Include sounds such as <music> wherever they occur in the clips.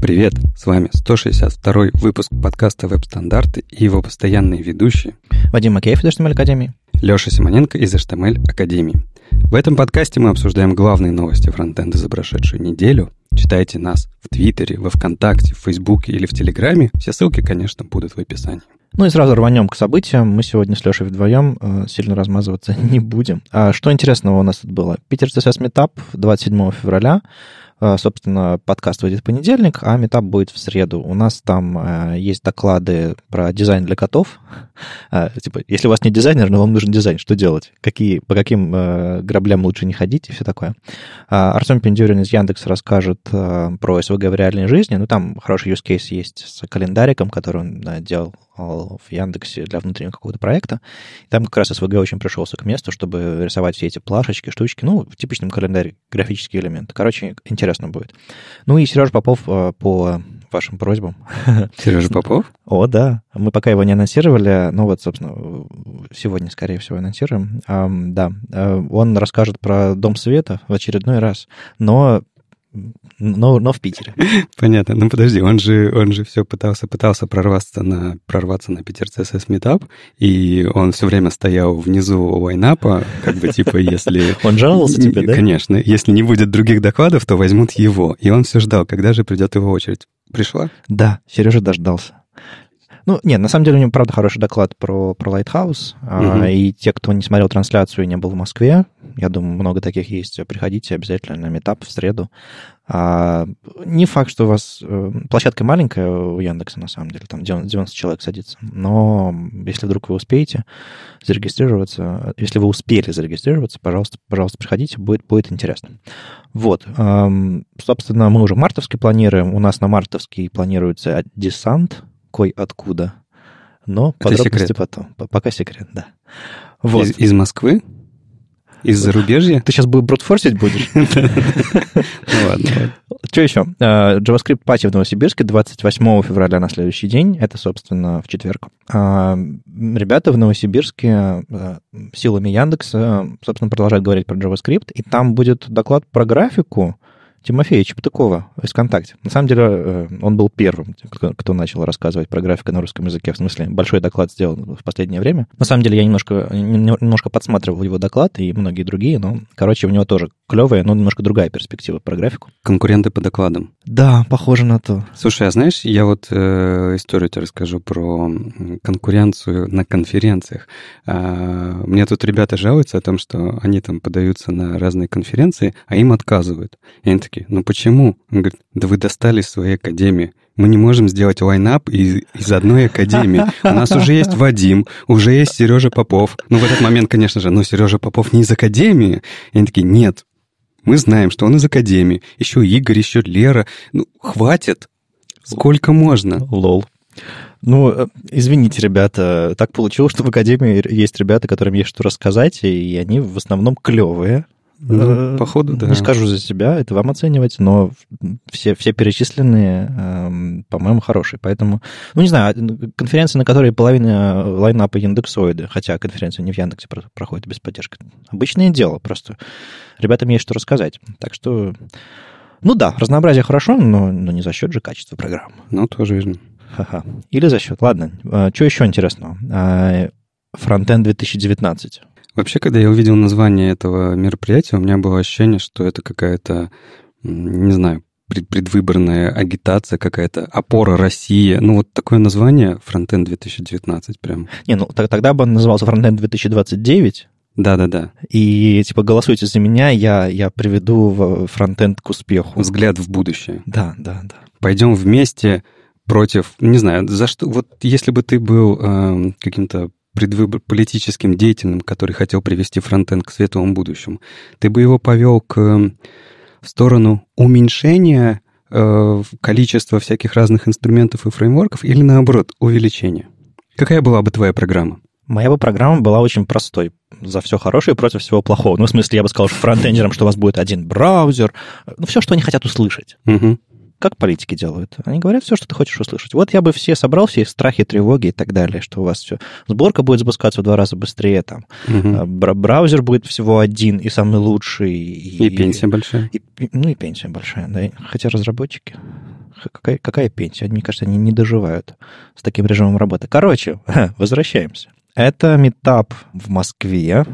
Привет, с вами 162 выпуск подкаста «Веб-стандарты» и его постоянные ведущие Вадим Макеев из HTML Академии. Леша Симоненко из HTML Академии. В этом подкасте мы обсуждаем главные новости фронтенда за прошедшую неделю. Читайте нас в Твиттере, во Вконтакте, в Фейсбуке или в Телеграме. Все ссылки, конечно, будут в описании. Ну и сразу рванем к событиям. Мы сегодня с Лешей вдвоем э, сильно размазываться <laughs> не будем. А что интересного у нас тут было? Питер CSS Meetup 27 февраля. Э, собственно, подкаст выйдет в понедельник, а метап будет в среду. У нас там э, есть доклады про дизайн для котов. Э, <laughs> типа, если у вас не дизайнер, но вам нужен дизайн, что делать? Какие, по каким граблям лучше не ходить и все такое. Артем Пендюрин из Яндекса расскажет про СВГ в реальной жизни. Ну, там хороший use case есть с календариком, который он делал в Яндексе для внутреннего какого-то проекта. И там как раз СВГ очень пришелся к месту, чтобы рисовать все эти плашечки, штучки. Ну, в типичном календаре графические элементы. Короче, интересно будет. Ну и Сережа Попов э, по вашим просьбам. <laughs> Сережа Попов? О, да. Мы пока его не анонсировали, но вот, собственно, сегодня, скорее всего, анонсируем. Да, э, он расскажет про Дом Света в очередной раз, но но, но в Питере. <laughs> Понятно. Ну подожди, он же, он же все пытался, пытался прорваться на, прорваться на Питер CSS Meetup, и он все время стоял внизу лайнапа, как бы типа, если... <laughs> Он жаловался тебе, да? Конечно. Если не будет других докладов, то возьмут его. И он все ждал, когда же придет его очередь. Пришла? Да, Сережа дождался. Ну, нет, на самом деле у него, правда, хороший доклад про, про Lighthouse. Угу. И те, кто не смотрел трансляцию и не был в Москве, я думаю, много таких есть, приходите обязательно на метап в среду. А, не факт, что у вас... Э, площадка маленькая у Яндекса, на самом деле, там 90 человек садится. Но если вдруг вы успеете зарегистрироваться, если вы успели зарегистрироваться, пожалуйста, пожалуйста, приходите, будет, будет интересно. Вот. Собственно, мы уже мартовский планируем. У нас на мартовский планируется десант кое-откуда. Но Это подробности секрет. потом. Пока секрет, да. Вот. Из, из Москвы? Из зарубежья? Ты сейчас брутфорсить будешь? <laughs> Ну. Что еще? А, JavaScript пати в Новосибирске 28 февраля на следующий день. Это, собственно, в четверг. А, ребята в Новосибирске а, силами Яндекса, собственно, продолжают говорить про JavaScript. И там будет доклад про графику, Тимофея Чептыкова из ВКонтакте. На самом деле, э, он был первым, кто, начал рассказывать про графику на русском языке. В смысле, большой доклад сделал в последнее время. На самом деле, я немножко, немножко подсматривал его доклад и многие другие, но, короче, у него тоже клевая, но немножко другая перспектива про графику. Конкуренты по докладам. Да, похоже на то. Слушай, а знаешь, я вот э, историю тебе расскажу про конкуренцию на конференциях. А, мне тут ребята жалуются о том, что они там подаются на разные конференции, а им отказывают. И они такие, ну почему? Он говорит, да вы достали своей академии. Мы не можем сделать лайнап из, из одной академии. У нас уже есть Вадим, уже есть Сережа Попов. Ну, в этот момент, конечно же, ну, Сережа Попов не из академии. И они такие, нет, мы знаем, что он из академии. Еще Игорь, еще Лера. Ну, хватит. Сколько можно? Лол. Ну, э, извините, ребята, так получилось, что в Академии есть ребята, которым есть что рассказать, и они в основном клевые. Ну, походу, да. Не скажу за себя, это вам оценивать, но все, все перечисленные, э, по-моему, хорошие. Поэтому, ну, не знаю, конференция, на которой половина лайнапа индексоиды, хотя конференция не в Яндексе проходит без поддержки. Обычное дело, просто ребятам есть что рассказать. Так что, ну да, разнообразие хорошо, но, но не за счет же качества программы. Ну, тоже верно. Ха-ха. Или за счет. Ладно, а, что еще интересного? Фронтенд 2019. Вообще, когда я увидел название этого мероприятия, у меня было ощущение, что это какая-то, не знаю, предвыборная агитация какая-то, опора России. Ну, вот такое название Frontend 2019 прям. Не, ну тогда бы он назывался Frontend 2029. Да-да-да. И типа голосуйте за меня, я, я приведу фронтенд к успеху. Взгляд в будущее. Да, да, да. Пойдем вместе против, не знаю, за что, вот если бы ты был э, каким-то предвыбор политическим деятелем, который хотел привести фронтенд к светлому будущему, ты бы его повел к в сторону уменьшения э, количества всяких разных инструментов и фреймворков или наоборот увеличения? Какая была бы твоя программа? Моя бы программа была очень простой. За все хорошее против всего плохого. Ну, в смысле, я бы сказал фронтендерам, что у вас будет один браузер. Ну, все, что они хотят услышать. Угу. Как политики делают? Они говорят все, что ты хочешь услышать. Вот я бы все собрал, все страхи, тревоги и так далее, что у вас все... Сборка будет запускаться в два раза быстрее, там. Угу. Браузер будет всего один и самый лучший. И, и пенсия большая. И, ну, и пенсия большая, да. Хотя разработчики... Какая, какая пенсия? Мне кажется, они не доживают с таким режимом работы. Короче, <laughs> возвращаемся. Это метап в Москве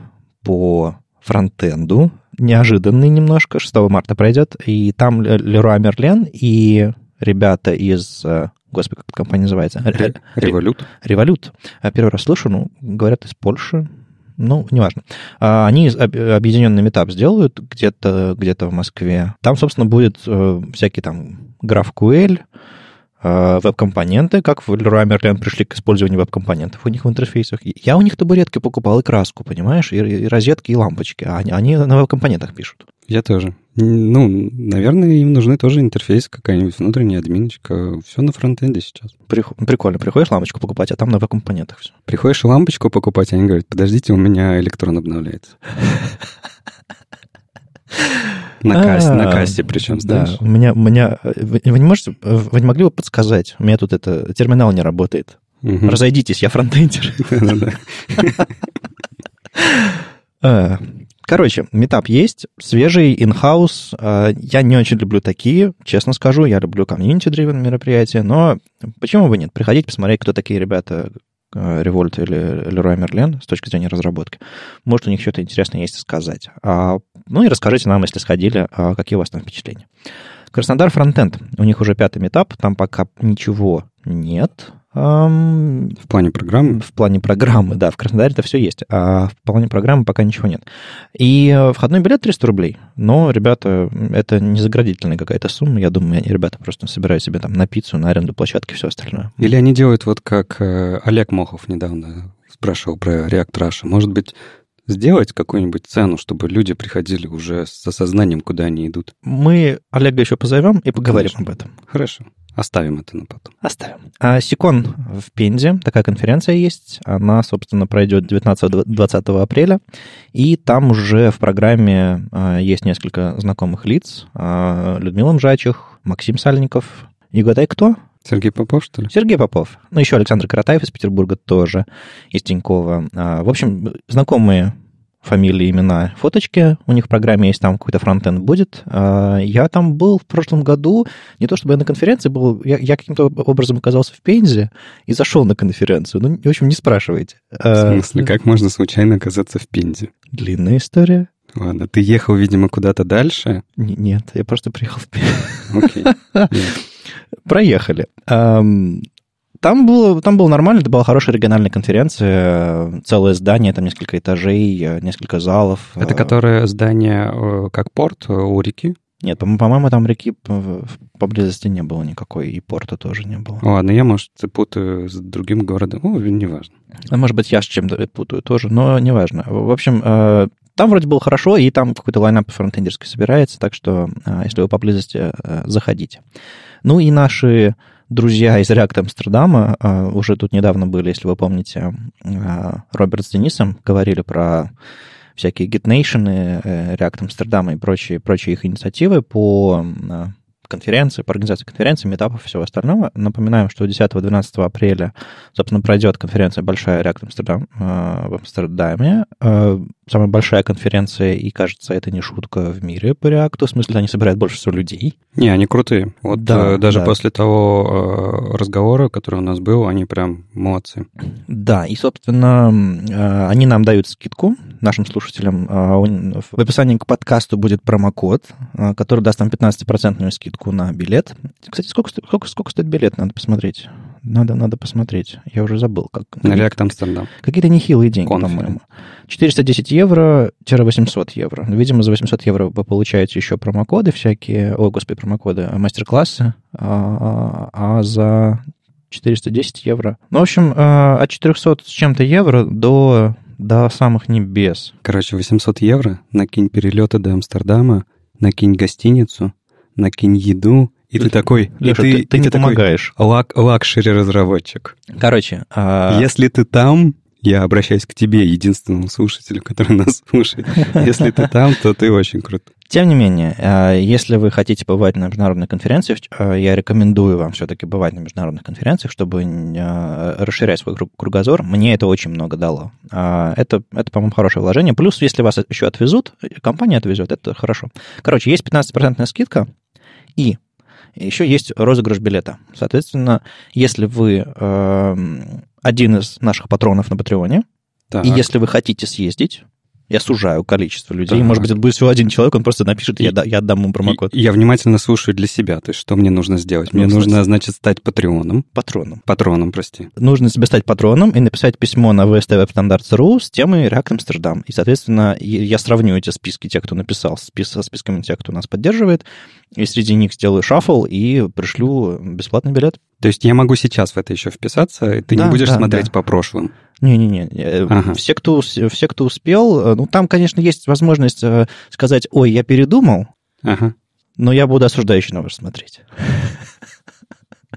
по фронтенду. Неожиданный немножко. 6 марта пройдет. И там Леруа Мерлен и ребята из... э, Господи, как эта компания называется? Ре- Револют. Револют. А Первый раз слышу, ну, говорят, из Польши. Ну, неважно. А, Они об- объединенный метап сделают где-то где в Москве. Там, собственно, будет э, всякие там GraphQL, э, веб-компоненты, как в Leroy Merlin пришли к использованию веб-компонентов у них в интерфейсах. Я у них табуретки покупал и краску, понимаешь, и, и розетки, и лампочки. А они, они на веб-компонентах пишут. Я тоже. Ну, наверное, им нужны тоже интерфейс, какая-нибудь внутренняя админочка. Все на фронтенде сейчас. Прих- Прикольно. Приходишь лампочку покупать, а там на веб-компонентах все. Приходишь лампочку покупать, они говорят, подождите, у меня электрон обновляется. <laughs> На кассе, на А, кассе причем, Да, знаешь? у меня, у меня... Вы не можете... Вы не могли бы подсказать? У меня тут это... Терминал не работает. Разойдитесь, я фронтендер. <laughs> Э, Короче, метап есть, свежий. Э, Я не очень люблю такие, честно скажу. Я люблю community-driven мероприятия, но почему бы нет? Приходите, посмотреть, кто такие ребята, Revolt или Leroy Merlin с точки зрения разработки. Может, у них что-то интересное есть сказать. А, Ну и расскажите нам, если сходили, а, какие у вас там впечатления. Краснодар фронтенд. У них уже пятый метап, там пока ничего нет. В плане программы. в плане программы, да, в Краснодаре это все есть, а в плане программы пока ничего нет. И э, входной билет 300 рублей, но, ребята, это не заградительная какая-то сумма, я думаю, они, ребята просто собирают себе там на пиццу, на аренду площадки, все остальное. Или они делают вот как э, Олег Мохов недавно спрашивал про React Russia. Может быть, сделать какую-нибудь цену, чтобы люди приходили уже с осознанием, куда они идут. Мы Олега еще позовем и поговорим Конечно. об этом. Хорошо. Оставим это на потом. Оставим. А, Сикон в Пензе, такая конференция есть. Она, собственно, пройдет 19-20 апреля. И там уже в программе а, есть несколько знакомых лиц. А, Людмила Мжачих, Максим Сальников. И угадай, кто? Сергей Попов, что ли? Сергей Попов. Ну, еще Александр Каратаев из Петербурга тоже, из Тинькова. А, В общем, знакомые фамилии, имена, фоточки. У них в программе есть, там какой-то фронтенд будет. А, Я там был в прошлом году, не то чтобы я на конференции был, я, я каким-то образом оказался в Пензе и зашел на конференцию. Ну, в общем, не спрашивайте. В А, смысле, как можно случайно оказаться в Пензе? Длинная история. Ладно, ты ехал, видимо, куда-то дальше. Нет, я просто приехал в Пензу. Окей. Нет. <laughs> Проехали. Ам, Там было, там было нормально, это была хорошая региональная конференция, целое здание, там несколько этажей, э, несколько залов. Это Э, которое здание э, как порт у реки? Нет, по- по-моему, там реки поблизости не было никакой, и порта тоже не было. Ладно, я, может, путаю с другим городом. Ну, неважно. А Может быть, я с чем-то путаю тоже, но неважно. В общем, там вроде было хорошо, и там какой-то лайнап фронтендерский собирается, так что, если вы поблизости, заходите. Ну и наши друзья из React Амстердама э, уже тут недавно были, если вы помните, э, Роберт с Денисом говорили про всякие GitNation, э, React Амстердама и прочие, прочие их инициативы по э, конференции, по организации конференции, метапов и всего остального. Напоминаем, что 10-12 апреля, собственно, пройдет конференция большая React э, в Амстердаме. Самая большая конференция, и, кажется, это не шутка в мире по React. В смысле, они собирают больше всего людей. Не, они крутые. Вот Да, э, даже да. после того э, разговора, который у нас был, они прям молодцы. Да, и, собственно, э, они нам дают скидку нашим слушателям. Э, В описании к подкасту будет промокод, э, который даст нам 15% скидку на билет. Кстати, сколько, сколько, сколько стоит билет? Надо посмотреть. Надо, надо посмотреть. Я уже забыл. Как, На React Амстердам. Какие-то нехилые деньги, по-моему. 410 евро-800 евро. Видимо, за 800 евро вы получаете еще промокоды всякие, о, господи, промокоды, а, мастер-классы, а, а за 410 евро. Ну, в общем, а, от 400 с чем-то евро до, до самых небес. Короче, 800 евро, накинь перелеты до Амстердама, накинь гостиницу, накинь еду, и ты такой... и Леша, ты, ты и не такой помогаешь. лак- лакшери-разработчик. Короче, а, Если ты там, я обращаюсь к тебе, единственному слушателю, который <laughs> нас слушает. Если ты там, то ты очень крут. Тем не менее, э, если вы хотите бывать на международной конференции, э, я рекомендую вам все-таки бывать на международных конференциях, чтобы э, расширять свой круг- кругозор. Мне это очень много дало. А, Это, это по-моему, хорошее вложение. Плюс, если вас еще отвезут, компания отвезет, это хорошо. Короче, есть 15% скидка, и еще есть розыгрыш билета. Соответственно, если вы э, один из наших патронов на Патреоне, Так. и если вы хотите съездить, я сужаю количество людей, Так. может быть, это будет всего один человек, он просто напишет, я, И- да- я отдам ему промокод. И- Я внимательно слушаю для себя, то есть что мне нужно сделать. Мне Ну, нужно, кстати. значит, стать патреоном. Патроном. Патроном, прости. Нужно себе стать патроном и написать письмо на vstwebstandards.ru с темой React Amsterdam. И, соответственно, я сравню эти списки тех, кто написал, спис- со списками тех, кто нас поддерживает, и среди них сделаю шаффл и пришлю бесплатный билет. То есть я могу сейчас в это еще вписаться, и ты Да, не будешь да, смотреть да. по прошлым. Не-не-не, э, Ага. все, кто, все, кто успел, э, ну, там, конечно, есть возможность э, сказать, ой, я передумал, Ага. но я буду осуждающе на вас смотреть. <laughs>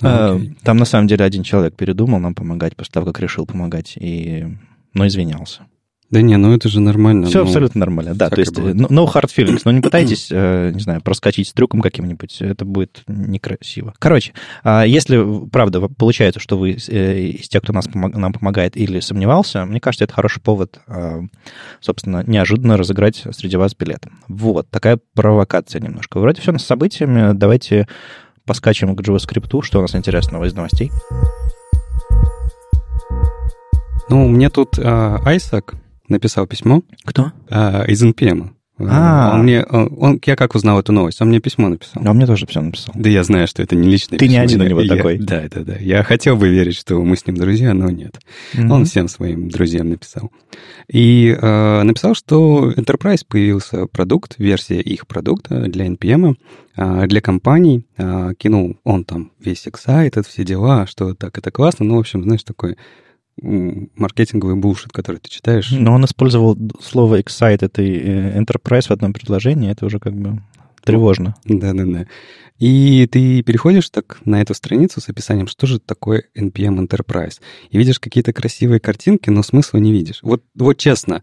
Окей. Там, на самом деле, один человек передумал нам помогать после того, как решил помогать, и... но извинялся. Да не, ну это же нормально. Все ну, абсолютно нормально, да. То есть, бывает. э, no hard feelings. Но не пытайтесь, э, не знаю, проскочить с трюком каким-нибудь. Это будет некрасиво. Короче, а если, правда, получается, что вы э, из тех, кто нас нам помогает или сомневался, мне кажется, это хороший повод, а, собственно, неожиданно разыграть среди вас билет. Вот, такая провокация немножко. Вроде все с событиями. Давайте поскачем к JavaScript. Что у нас интересного из новостей? Ну, мне тут а, Айсак написал письмо Кто? а, из NPM. А. Он мне, он, он- я как узнал эту новость? Он мне письмо написал. А он мне тоже все написал. Да я знаю, что это не личное Ты не письмо. один у него я- такой. Да, да, да. Я хотел бы верить, что мы с ним друзья, но нет. Он Мгм. всем своим друзьям написал. И э, написал, что Enterprise появился продукт, версия их продукта для NPM, э, для компаний. Э, кинул он там весь excited, все дела, что так это классно. Ну, в общем, знаешь, такой маркетинговый булшит, который ты читаешь. Но он использовал слово excited и э, enterprise в одном предложении. Это уже как бы тревожно. Да-да-да. И ты переходишь так на эту страницу с описанием, что же такое NPM Enterprise. И видишь какие-то красивые картинки, но смысла не видишь. Вот, вот честно,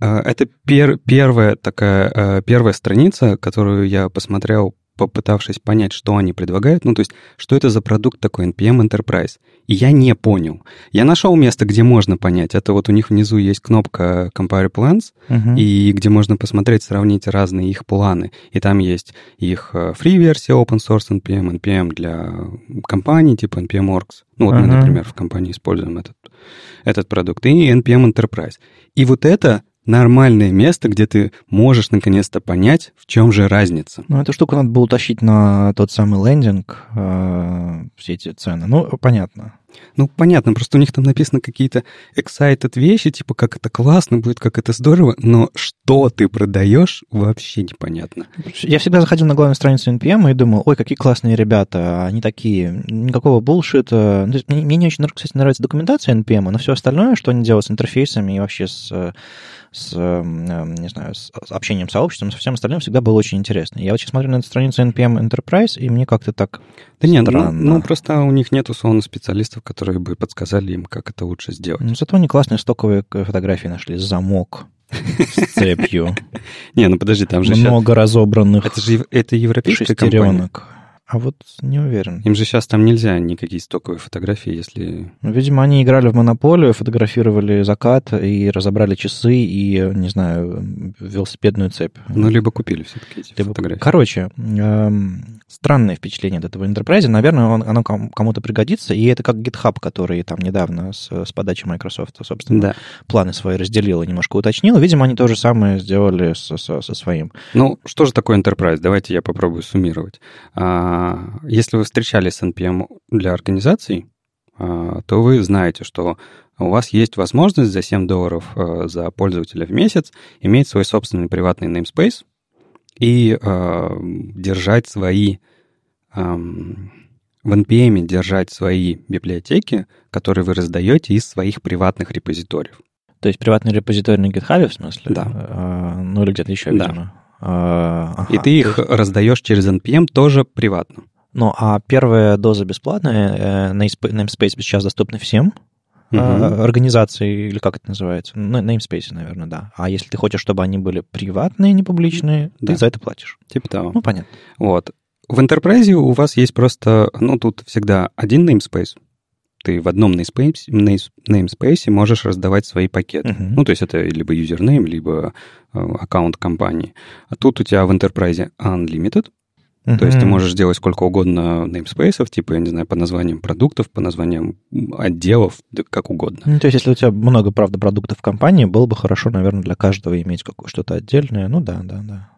э, это пер- первая такая, э, первая страница, которую я посмотрел, попытавшись понять, что они предлагают. Ну, то есть, что это за продукт такой NPM Enterprise. И я не понял. Я нашел место, где можно понять. Это вот у них внизу есть кнопка Compare Plans, Мгм. и где можно посмотреть, сравнить разные их планы. И там есть их э, free-версия open source NPM, NPM для компаний типа NPM Orgs. Ну вот мы, Ага. например, в компании используем этот, этот продукт. И NPM Enterprise. И вот это нормальное место, где ты можешь наконец-то понять, в чем же разница. Ну, эту штуку надо было утащить на тот самый лендинг, э, все эти цены. Ну, понятно. Ну, понятно, просто у них там написано какие-то excited вещи, типа, как это классно будет, как это здорово, но что ты продаешь, вообще непонятно. Я всегда заходил на главную страницу NPM и думал, ой, какие классные ребята, они такие, никакого булшита. Ну, мне, мне не очень, кстати, нравится документация NPM, но все остальное, что они делают с интерфейсами и вообще с, с э, не знаю, с общением с сообществом, со всем остальным всегда было очень интересно. Я вот сейчас смотрю на эту страницу NPM Enterprise, и мне как-то так Да нет, ну, Странно. ну, просто у них нет условно специалистов, которые бы подсказали им, как это лучше сделать. Ну, зато они классные стоковые фотографии нашли. Замок с <laughs> цепью. Не, ну подожди, там же Много разобранных Это же это европейская компания. шестеренок. А вот не уверен. Им же сейчас там нельзя никакие стоковые фотографии, если... Ну, Видимо, они играли в монополию, фотографировали закат и разобрали часы и, не знаю, велосипедную цепь. Ну, либо купили все-таки эти Либо- фотографии. Короче, эм, странное впечатление от этого Enterprise. Наверное, он- оно ком- кому-то пригодится. И это как GitHub, который там недавно с, с подачи Microsoft, собственно, Да. планы свои разделил и немножко уточнил. Видимо, они то же самое сделали со, со- со своим. Ну, что же такое Enterprise? Давайте я попробую суммировать. А, Если вы встречались с NPM для организаций, а, то вы знаете, что у вас есть возможность за 7 долларов а, за пользователя в месяц иметь свой собственный приватный namespace и а, держать свои в NPM держать свои библиотеки, которые вы раздаете из своих приватных репозиториев. То есть приватный репозиторий на GitHub, в смысле? Да. А, ну, или где-то еще, Да. видимо. Ага. И ты их раздаешь через NPM тоже приватно. Ну, а первая доза бесплатная, э, namespa- namespace сейчас доступны всем э, организации, или как это называется? Ну, namespace, наверное, да. А если ты хочешь, чтобы они были приватные, не публичные, Да. ты за это платишь. Типа того. Ну, понятно. Вот. В Enterprise у вас есть просто, ну, тут всегда один namespace. Ты в одном namespace, names- namespace можешь раздавать свои пакеты. Мгм. Ну, то есть это либо юзернейм, либо э, аккаунт компании. А тут у тебя в Enterprise Unlimited, То есть ты можешь делать сколько угодно namespace, типа, я не знаю, по названиям продуктов, по названиям отделов, да как угодно. Ну, то есть если у тебя много, правда, продуктов в компании, было бы хорошо, наверное, для каждого иметь что-то отдельное. Ну да, да, да.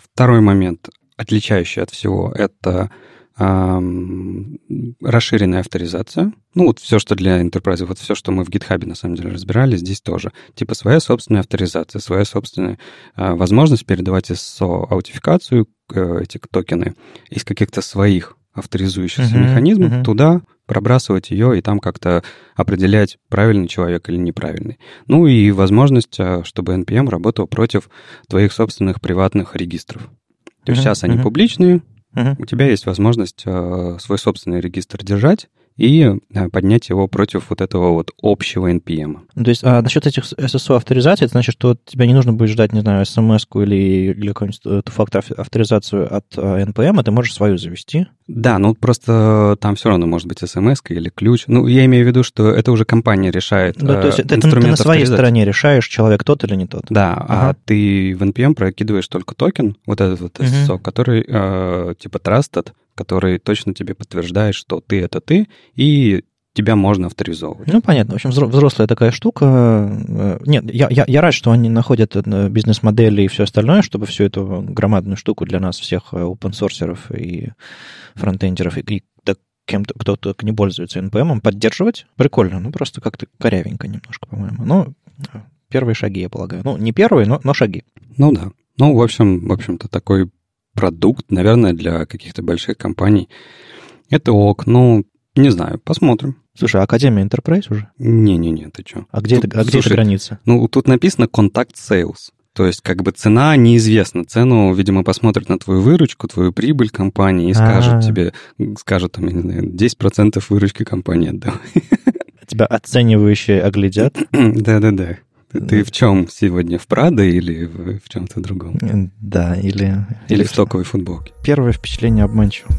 Второй момент, отличающий от всего, это расширенная авторизация. Ну, вот все, что для Enterprise, вот все, что мы в GitHub на самом деле разбирали, здесь тоже. Типа своя собственная авторизация, своя собственная а, возможность передавать ISO-аутификацию, э, эти токены, из каких-то своих авторизующихся uh-huh, механизмов uh-huh. туда пробрасывать ее и там как-то определять, правильный человек или неправильный. Ну и возможность, а, чтобы NPM работал против твоих собственных приватных регистров. То есть uh-huh, сейчас они uh-huh. публичные, Угу. У тебя есть возможность э, свой собственный регистр держать, и э, поднять его против вот этого вот общего NPM. Ну, то есть а насчет этих SSO авторизаций, это значит, что тебе не нужно будет ждать, не знаю, смс или, или какую-нибудь э, фактор авторизацию от NPM, а ты можешь свою завести? Да, ну просто там все равно может быть смс или ключ. Ну, я имею в виду, что это уже компания решает. Да, то есть это ты на своей стороне решаешь, человек тот или не тот. Да, а ага. а ты в NPM прокидываешь только токен, вот этот вот SSO, угу. который э, типа trusted, который точно тебе подтверждает, что ты это ты, и тебя можно авторизовывать. Ну, понятно. В общем, взрослая такая штука. Э, нет, я, я, я рад, что они находят э, бизнес-модели и все остальное, чтобы всю эту громадную штуку для нас, всех э, open-сорсеров и фронтендеров, и, и кем-то, кто-то не пользуется NPM, поддерживать. Прикольно. Ну, просто как-то корявенько немножко, по-моему. Ну, первые шаги, я полагаю. Ну, не первые, но, но шаги. Ну, да. Ну, в общем, в общем-то, такой продукт, наверное, для каких-то больших компаний. Это ок, ну, не знаю, посмотрим. Слушай, а Академия Enterprise уже? Не-не-не, ты что? А где, тут, это, а где слушай, эта граница? Ну, тут написано контакт sales. То есть, как бы цена неизвестна. Цену, видимо, посмотрят на твою выручку, твою прибыль компании и скажут А-а-а. тебе, скажут там, я не знаю, 10% выручки компании отдавай. Тебя оценивающие оглядят? <clears throat> Да-да-да. Ты в чем сегодня? В Прадо или в, в чем-то другом? Да, или... Или, или в стоковой футболке. Первое впечатление обманчиво.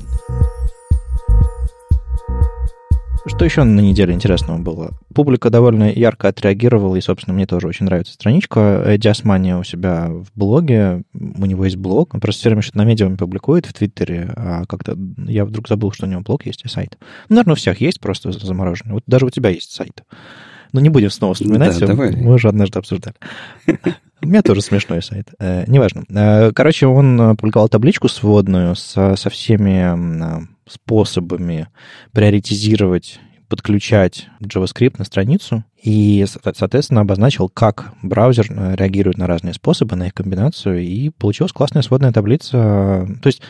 Что еще на неделе интересного было? Публика довольно ярко отреагировала, и, собственно, мне тоже очень нравится страничка. Диасмания у себя в блоге, у него есть блог, он просто все время что-то на медиуме публикует в Твиттере, а как-то я вдруг забыл, что у него блог есть и сайт. Ну, наверное, у всех есть просто замороженный. Вот даже у тебя есть сайт. Но не будем снова вспоминать. Да, давай. Мы уже однажды обсуждали. <laughs> У меня тоже смешной сайт. Э, неважно. Э, короче, он опубликовал табличку сводную со, со всеми способами приоритизировать подключать JavaScript на страницу и, соответственно, обозначил, как браузер э, реагирует на разные способы, на их комбинацию, и получилась классная сводная таблица. То есть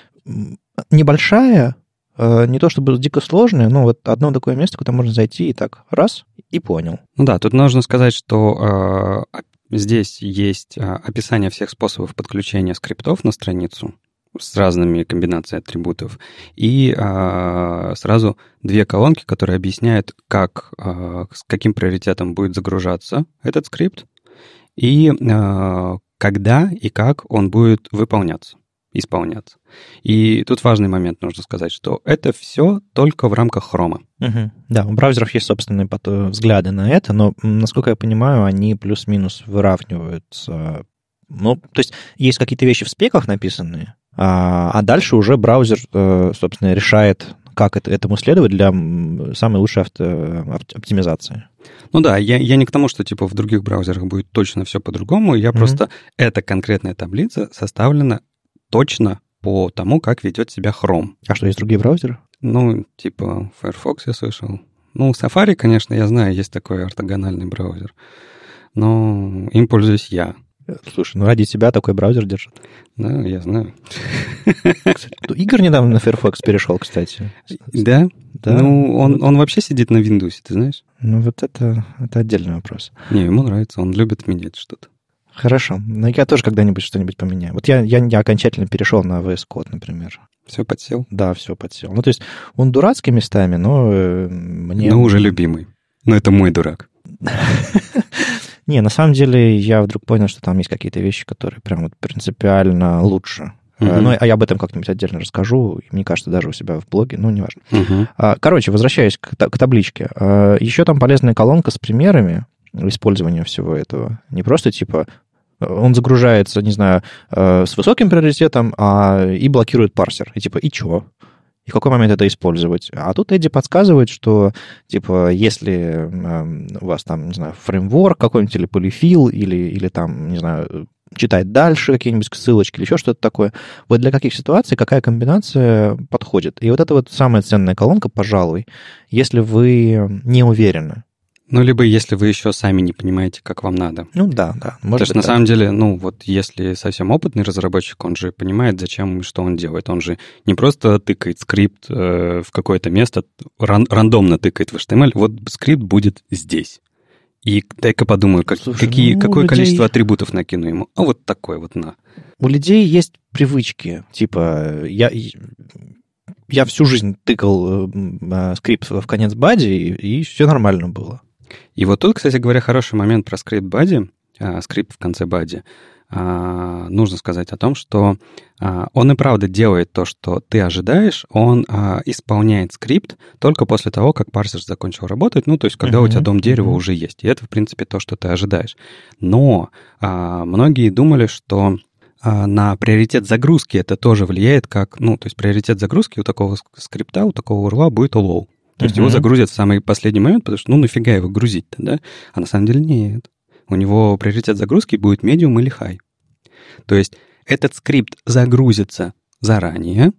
небольшая, Э, не то чтобы дико сложные, но вот одно такое место, куда можно зайти и так раз, и понял. Ну да, тут нужно сказать, что э, здесь есть э, описание всех способов подключения скриптов на страницу с разными комбинациями атрибутов, и э, сразу две колонки, которые объясняют, как, э, с каким приоритетом будет загружаться этот скрипт, и э, когда и как он будет выполняться исполняться. И тут важный момент нужно сказать, что это все только в рамках хрома. Угу. Да, у браузеров есть собственные взгляды на это, но, насколько я понимаю, они плюс-минус выравниваются. Ну, то есть есть какие-то вещи в спеках написанные, а, а дальше уже браузер, э, собственно, решает, как это, этому следовать для самой лучшей авто, оптимизации. Ну да, я, я не к тому, что типа в других браузерах будет точно все по-другому, я mm-hmm. просто эта конкретная таблица составлена точно по тому, как ведет себя Chrome. А что, есть другие браузеры? Ну, типа Firefox я слышал. Ну, Safari, конечно, я знаю, есть такой ортогональный браузер. Но им пользуюсь я. Слушай, ну ради тебя такой браузер держит. Да, я знаю. Кстати, Игорь недавно на Firefox перешел, кстати. Да? Да. Ну, он, он вообще сидит на Windows, ты знаешь? Ну, вот это, это отдельный вопрос. Не, ему нравится, он любит менять что-то. Хорошо. Но я тоже когда-нибудь что-нибудь поменяю. Вот я, я, я окончательно перешел на VS Code, например. Все подсел? Да, все подсел. Ну, то есть он дурацкий местами, но э, мне... Ну, уже любимый. Но это мой дурак. <laughs> Не, на самом деле я вдруг понял, что там есть какие-то вещи, которые прям вот принципиально лучше. Uh-huh. Ну, а я об этом как-нибудь отдельно расскажу. Мне кажется, даже у себя в блоге, ну, неважно. Uh-huh. Короче, возвращаясь к, к табличке. Еще там полезная колонка с примерами использования всего этого. Не просто типа Он загружается, не знаю, э, с высоким приоритетом а, и блокирует парсер. И типа, и чё? и в какой момент это использовать. А тут Эдди подсказывает, что, типа, если э, у вас там, не знаю, фреймворк какой-нибудь или полифил, или, или там, не знаю, читать дальше какие-нибудь ссылочки или еще что-то такое. Вот для каких ситуаций какая комбинация подходит. И вот это вот самая ценная колонка, пожалуй, если вы не уверены, ну, либо если вы еще сами не понимаете, как вам надо. Ну да, да. Может Потому что на самом деле, ну вот если совсем опытный разработчик, он же понимает, зачем и что он делает. Он же не просто тыкает скрипт э, в какое-то место, ран- рандомно тыкает в HTML, вот скрипт будет здесь. И дай-ка подумаю, как, Слушай, какие, ну, какое людей... количество атрибутов накину ему. А вот такое вот на. У людей есть привычки. Типа, я, я всю жизнь тыкал э, скрипт в конец бади, и, и все нормально было. И вот тут, кстати говоря, хороший момент про скрипт бади, а, скрипт в конце бади. А, нужно сказать о том, что а, он и правда делает то, что ты ожидаешь, он исполняет скрипт только после того, как парсер закончил работать, ну, то есть когда uh-huh, у тебя дом дерева uh-huh. уже есть. И это, в принципе, то, что ты ожидаешь. Но многие думали, что на приоритет загрузки это тоже влияет как, ну, то есть приоритет загрузки у такого скрипта, у такого урла будет low. То есть его загрузят в самый последний момент, потому что, ну, нафига его грузить-то, да? А на самом деле нет. У него приоритет загрузки будет medium или high. То есть этот скрипт загрузится заранее,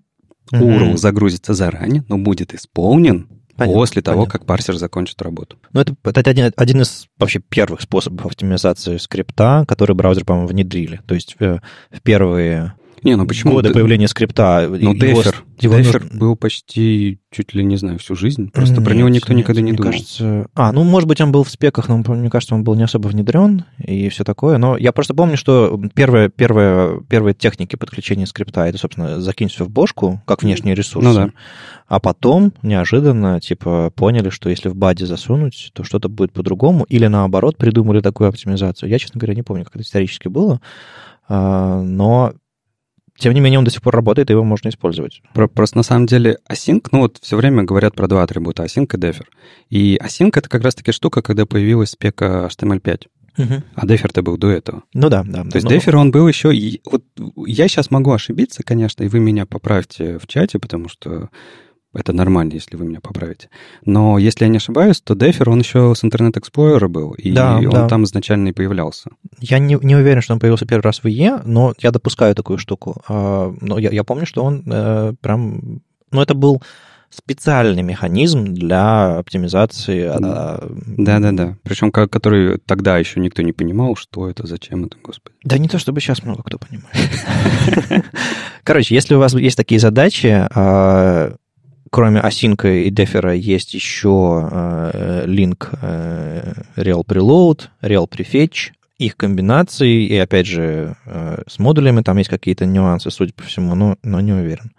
uh-huh. URL загрузится заранее, но будет исполнен понятно, после того, понятно. как парсер закончит работу. Ну, это, это один, один из вообще первых способов оптимизации скрипта, который браузер, по-моему, внедрили. То есть э, в первые не, ну почему? Годы появления скрипта. Ну, Дефер. Его, Дефер нужно... был почти чуть ли не знаю всю жизнь. Просто нет, про него никто нет, никогда не думал. Кажется... А, ну, может быть, он был в спеках, но мне кажется, он был не особо внедрен и все такое. Но я просто помню, что первые, первые, первые техники подключения скрипта это, собственно, закинь все в бошку, как внешние ресурсы. Ну да. А потом неожиданно, типа, поняли, что если в баде засунуть, то что-то будет по-другому. Или наоборот, придумали такую оптимизацию. Я, честно говоря, не помню, как это исторически было. А, но тем не менее, он до сих пор работает, и его можно использовать. Просто на самом деле async, ну вот все время говорят про два атрибута, async и defer. И async — это как раз-таки штука, когда появилась спека HTML5. Угу. А Дефер-то был до этого. Ну да, да. То есть но... Дефер, он был еще... Вот я сейчас могу ошибиться, конечно, и вы меня поправьте в чате, потому что это нормально, если вы меня поправите. Но если я не ошибаюсь, то Дефер, он еще с Internet Explorer был, и да, он да. там изначально и появлялся. Я не, не уверен, что он появился первый раз в IE, но я допускаю такую штуку. А, но я, я помню, что он э, прям... Ну, это был специальный механизм для оптимизации. А, Да-да-да. Причем, который тогда еще никто не понимал, что это, зачем это, господи. Да не то, чтобы сейчас много кто понимает. <laughs> Короче, если у вас есть такие задачи, а, кроме асинка и дефера есть еще э, link э, real preload, real prefetch, их комбинации, и опять же э, с модулями там есть какие-то нюансы, судя по всему, но, но не уверен.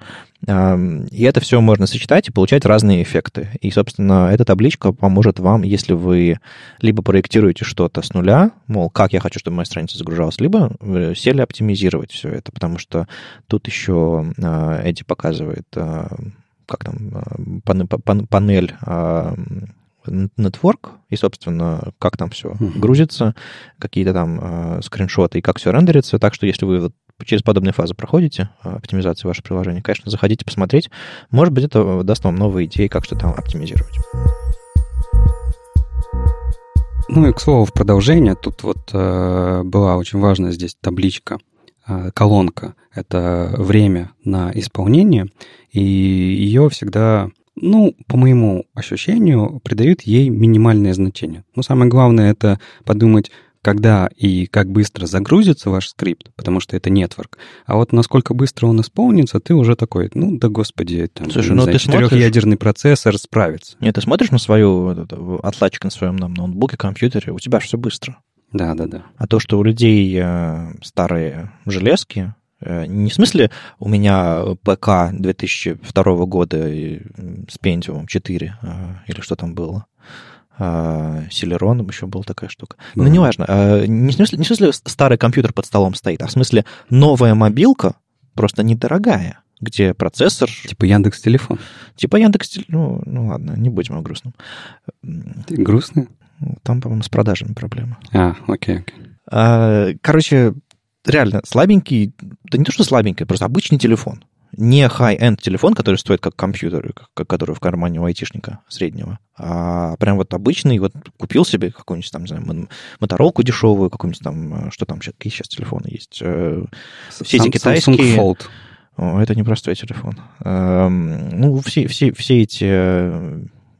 Э, и это все можно сочетать и получать разные эффекты. И, собственно, эта табличка поможет вам, если вы либо проектируете что-то с нуля, мол, как я хочу, чтобы моя страница загружалась, либо сели оптимизировать все это, потому что тут еще э, Эдди показывает э, как там, э, панель а, Network, и, собственно, как там все uh-huh. грузится, какие-то там э, скриншоты и как все рендерится. Так что, если вы вот через подобные фазы проходите, э, оптимизацию вашего приложения, конечно, заходите посмотреть. Может быть, это даст вам новые идеи, как что там оптимизировать. Ну и, к слову, в продолжение, тут вот э, была очень важная здесь табличка колонка — это время на исполнение, и ее всегда, ну, по моему ощущению, придают ей минимальное значение. Но самое главное — это подумать, когда и как быстро загрузится ваш скрипт, потому что это нетворк. А вот насколько быстро он исполнится, ты уже такой, ну да господи, там, Слушай, ну, знаю, ты четырехъядерный смотришь... процессор справится. Нет, ты смотришь на свою отладчик на своем там, ноутбуке, компьютере, у тебя же все быстро. Да, да, да. А то, что у людей э, старые железки, э, не в смысле у меня ПК 2002 года с Pentium 4 э, или что там было, Селероном еще была такая штука. Да. Ну, неважно. Не в, смысле, не в смысле старый компьютер под столом стоит, а в смысле новая мобилка, просто недорогая, где процессор... Типа Яндекс Телефон. Типа Яндекс Ну, ну ладно, не будем о грустном. Ты грустный? Там, по-моему, с продажами проблема. А, окей, окей. А, короче, реально слабенький, да не то, что слабенький, просто обычный телефон. Не high-end телефон, который стоит как компьютер, как, который в кармане у айтишника среднего, а прям вот обычный, вот купил себе какую-нибудь там, не знаю, моторолку дешевую, какую-нибудь там, что там какие сейчас телефоны есть? Э, все эти китайские... Samsung Fold. О, это непростой телефон. Эм, ну, все, все, все эти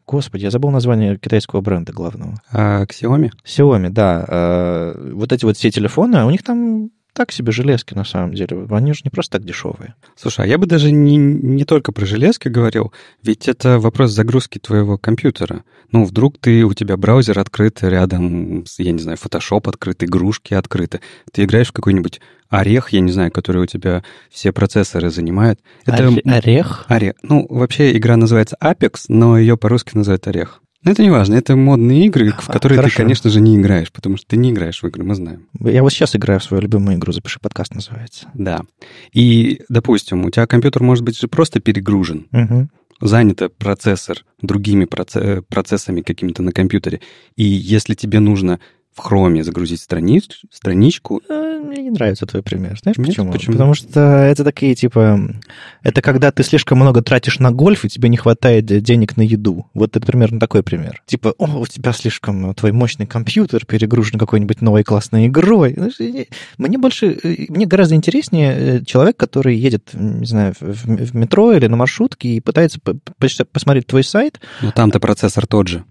Господи, я забыл название китайского бренда главного. А, Xiaomi? Xiaomi, да. А, вот эти вот все телефоны, у них там так себе железки, на самом деле. Они же не просто так дешевые. Слушай, а я бы даже не, не только про железки говорил, ведь это вопрос загрузки твоего компьютера. Ну, вдруг ты, у тебя браузер открыт рядом, я не знаю, Photoshop открыт, игрушки открыты. Ты играешь в какой-нибудь орех, я не знаю, который у тебя все процессоры занимает. Это орех? Орех. Ну, вообще игра называется Apex, но ее по-русски называют орех. Но это не важно, это модные игры, в которые Хорошо. ты, конечно же, не играешь, потому что ты не играешь в игры, мы знаем. Я вот сейчас играю в свою любимую игру, запиши подкаст называется. Да. И, допустим, у тебя компьютер может быть же просто перегружен. Угу занято процессор другими процессами какими-то на компьютере. И если тебе нужно в Chrome загрузить страниц, страничку. Э, мне не нравится твой пример. Знаешь Нет, почему? почему? Потому что это такие, типа, это когда ты слишком много тратишь на гольф, и тебе не хватает денег на еду. Вот это примерно такой пример. Типа, о, у тебя слишком твой мощный компьютер перегружен какой-нибудь новой классной игрой. Мне больше, э, мне гораздо интереснее э, человек, который едет, не знаю, в метро или на маршрутке и пытается посмотреть твой сайт. Но там-то процессор тот же.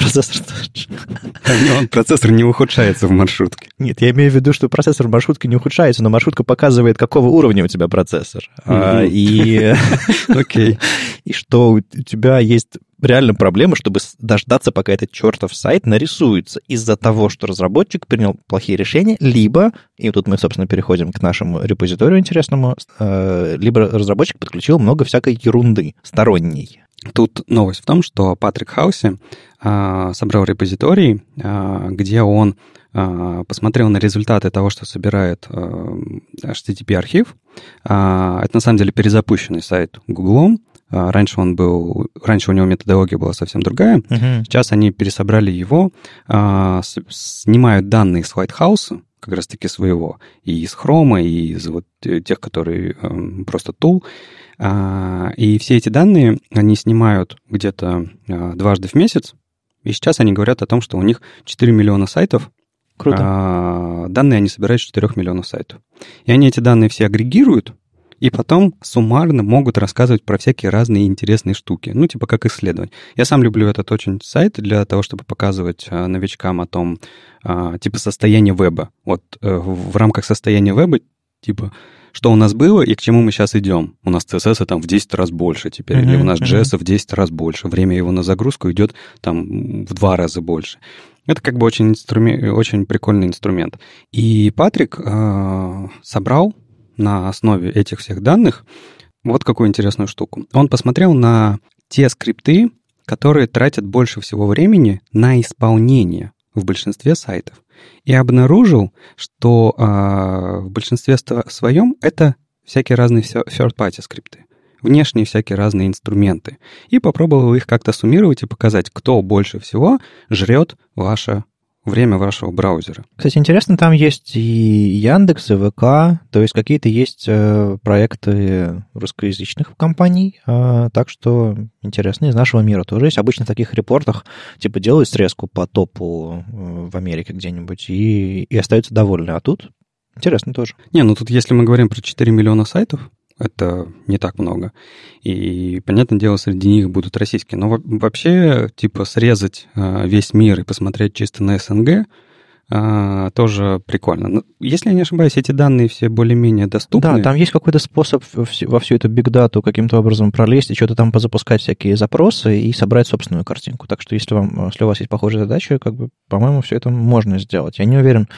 Процессор тот же. Процессор не ухудшается в маршрутке. Нет, я имею в виду, что процессор в маршрутке не ухудшается, но маршрутка показывает, какого уровня у тебя процессор. А, и... <laughs> Окей. <laughs> И что у тебя есть реально проблема, чтобы дождаться, пока этот чертов сайт нарисуется из-за того, что разработчик принял плохие решения, либо, и тут мы, собственно, переходим к нашему репозиторию интересному, э, либо разработчик подключил много всякой ерунды сторонней. Тут новость в том, что Патрик Хауси а, собрал репозиторий, а, где он а, посмотрел на результаты того, что собирает а, HTTP-архив. А, это на самом деле перезапущенный сайт Google. А, раньше он был, раньше у него методология была совсем другая. Uh-huh. Сейчас они пересобрали его, с, снимают данные с White House, как раз-таки своего, и из Chrome, и из вот тех, которые э, просто tool. А, и все эти данные они снимают где-то а, дважды в месяц, и сейчас они говорят о том, что у них 4 миллиона сайтов. Круто. А, данные они собирают с 4 миллионов сайтов. И они эти данные все агрегируют, и потом суммарно могут рассказывать про всякие разные интересные штуки. Ну, типа как исследовать. Я сам люблю этот очень сайт для того, чтобы показывать новичкам о том, типа состояние веба. Вот э, в рамках состояния веба, типа что у нас было и к чему мы сейчас идем. У нас CSS там в 10 раз больше теперь, uh-huh, или у нас JS uh-huh. в 10 раз больше. Время его на загрузку идет там в два раза больше. Это как бы очень, инструмен... очень прикольный инструмент. И Патрик э, собрал на основе этих всех данных вот какую интересную штуку. Он посмотрел на те скрипты, которые тратят больше всего времени на исполнение в большинстве сайтов и обнаружил, что э, в большинстве своем это всякие разные third-party скрипты, внешние всякие разные инструменты. И попробовал их как-то суммировать и показать, кто больше всего жрет ваше время вашего браузера. Кстати, интересно, там есть и Яндекс, и ВК, то есть какие-то есть э, проекты русскоязычных компаний, э, так что интересно, из нашего мира тоже есть. Обычно в таких репортах типа делают срезку по топу э, в Америке где-нибудь и, и остаются довольны, а тут интересно тоже. Не, ну тут если мы говорим про 4 миллиона сайтов, это не так много. И, понятное дело, среди них будут российские. Но вообще, типа, срезать а, весь мир и посмотреть чисто на СНГ — а, тоже прикольно. Но, если я не ошибаюсь, эти данные все более-менее доступны. Да, там есть какой-то способ во всю эту бигдату каким-то образом пролезть и что-то там позапускать всякие запросы и собрать собственную картинку. Так что если, вам, если у вас есть похожие задачи, как бы, по-моему, все это можно сделать. Я не уверен,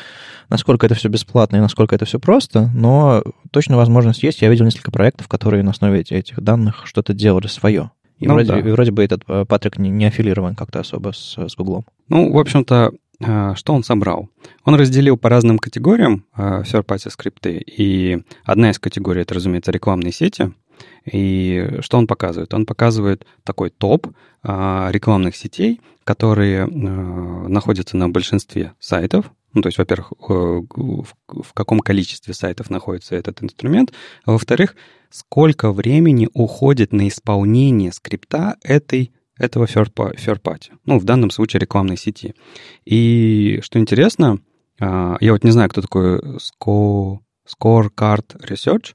насколько это все бесплатно и насколько это все просто, но точно возможность есть. Я видел несколько проектов, которые на основе этих данных что-то делали свое. И, ну, вроде, да. и вроде бы этот э, Патрик не, не аффилирован как-то особо с, с Гуглом. Ну, в общем-то, что он собрал? Он разделил по разным категориям а, third-party скрипты, и одна из категорий — это, разумеется, рекламные сети. И что он показывает? Он показывает такой топ а, рекламных сетей, которые находятся на большинстве сайтов, Ну, то есть, во-первых, в каком количестве сайтов находится этот инструмент, а во-вторых, сколько времени уходит на исполнение скрипта этой этого third party, ну, в данном случае рекламной сети. И что интересно, а, я вот не знаю, кто такой Score, Scorecard Research.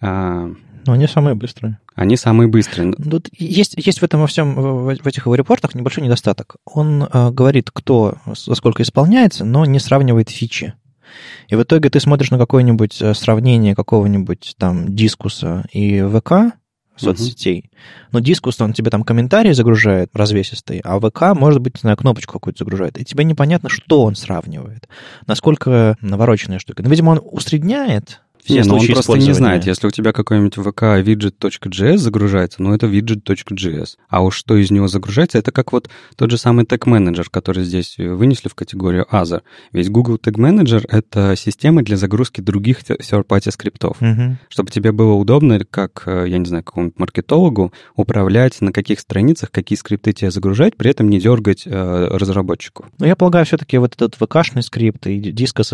А, Но они самые быстрые. Они самые быстрые. Тут есть, есть в этом во всем, в, этих его репортах небольшой недостаток. Он э, говорит, кто за сколько исполняется, но не сравнивает фичи. И в итоге ты смотришь на какое-нибудь э, сравнение какого-нибудь там дискуса и ВК, соцсетей. Uh-huh. Но дискус, он тебе там комментарии загружает развесистый, а ВК, может быть, знаю, кнопочку какую-то загружает. И тебе непонятно, что он сравнивает. Насколько навороченная штука. Ну, видимо, он усредняет все не, ну он просто не знает, если у тебя какой-нибудь VK widget.js загружается, ну это widget.js. А уж что из него загружается, это как вот тот же самый Tag Manager, который здесь вынесли в категорию Other. Ведь Google Tag Manager — это система для загрузки других third-party скриптов. Угу. Чтобы тебе было удобно, как, э, я не знаю, какому-нибудь маркетологу, управлять, на каких страницах какие скрипты тебе загружать, при этом не дергать э, разработчику. Ну, я полагаю, все-таки вот этот VK-шный скрипт и дискос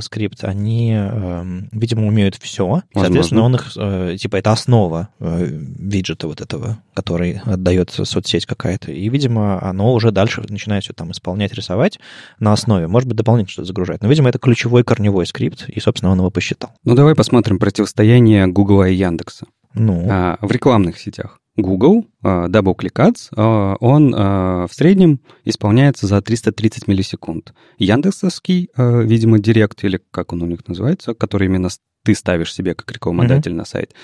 скрипт, они, э, видимо, умеют все. Соответственно, он их, э, типа, это основа э, виджета вот этого, который отдает соцсеть какая-то. И, видимо, оно уже дальше начинает все там исполнять, рисовать на основе. Может быть, дополнительно что-то загружать. Но, видимо, это ключевой корневой скрипт, и, собственно, он его посчитал. Ну, давай посмотрим противостояние Google и Яндекса. Ну. А, в рекламных сетях. Google, uh, Double Click Ads, uh, он uh, в среднем исполняется за 330 миллисекунд. Яндексовский, видимо, Директ, или как он у них называется, который именно ты ставишь себе как рекламодатель mm-hmm. на сайт,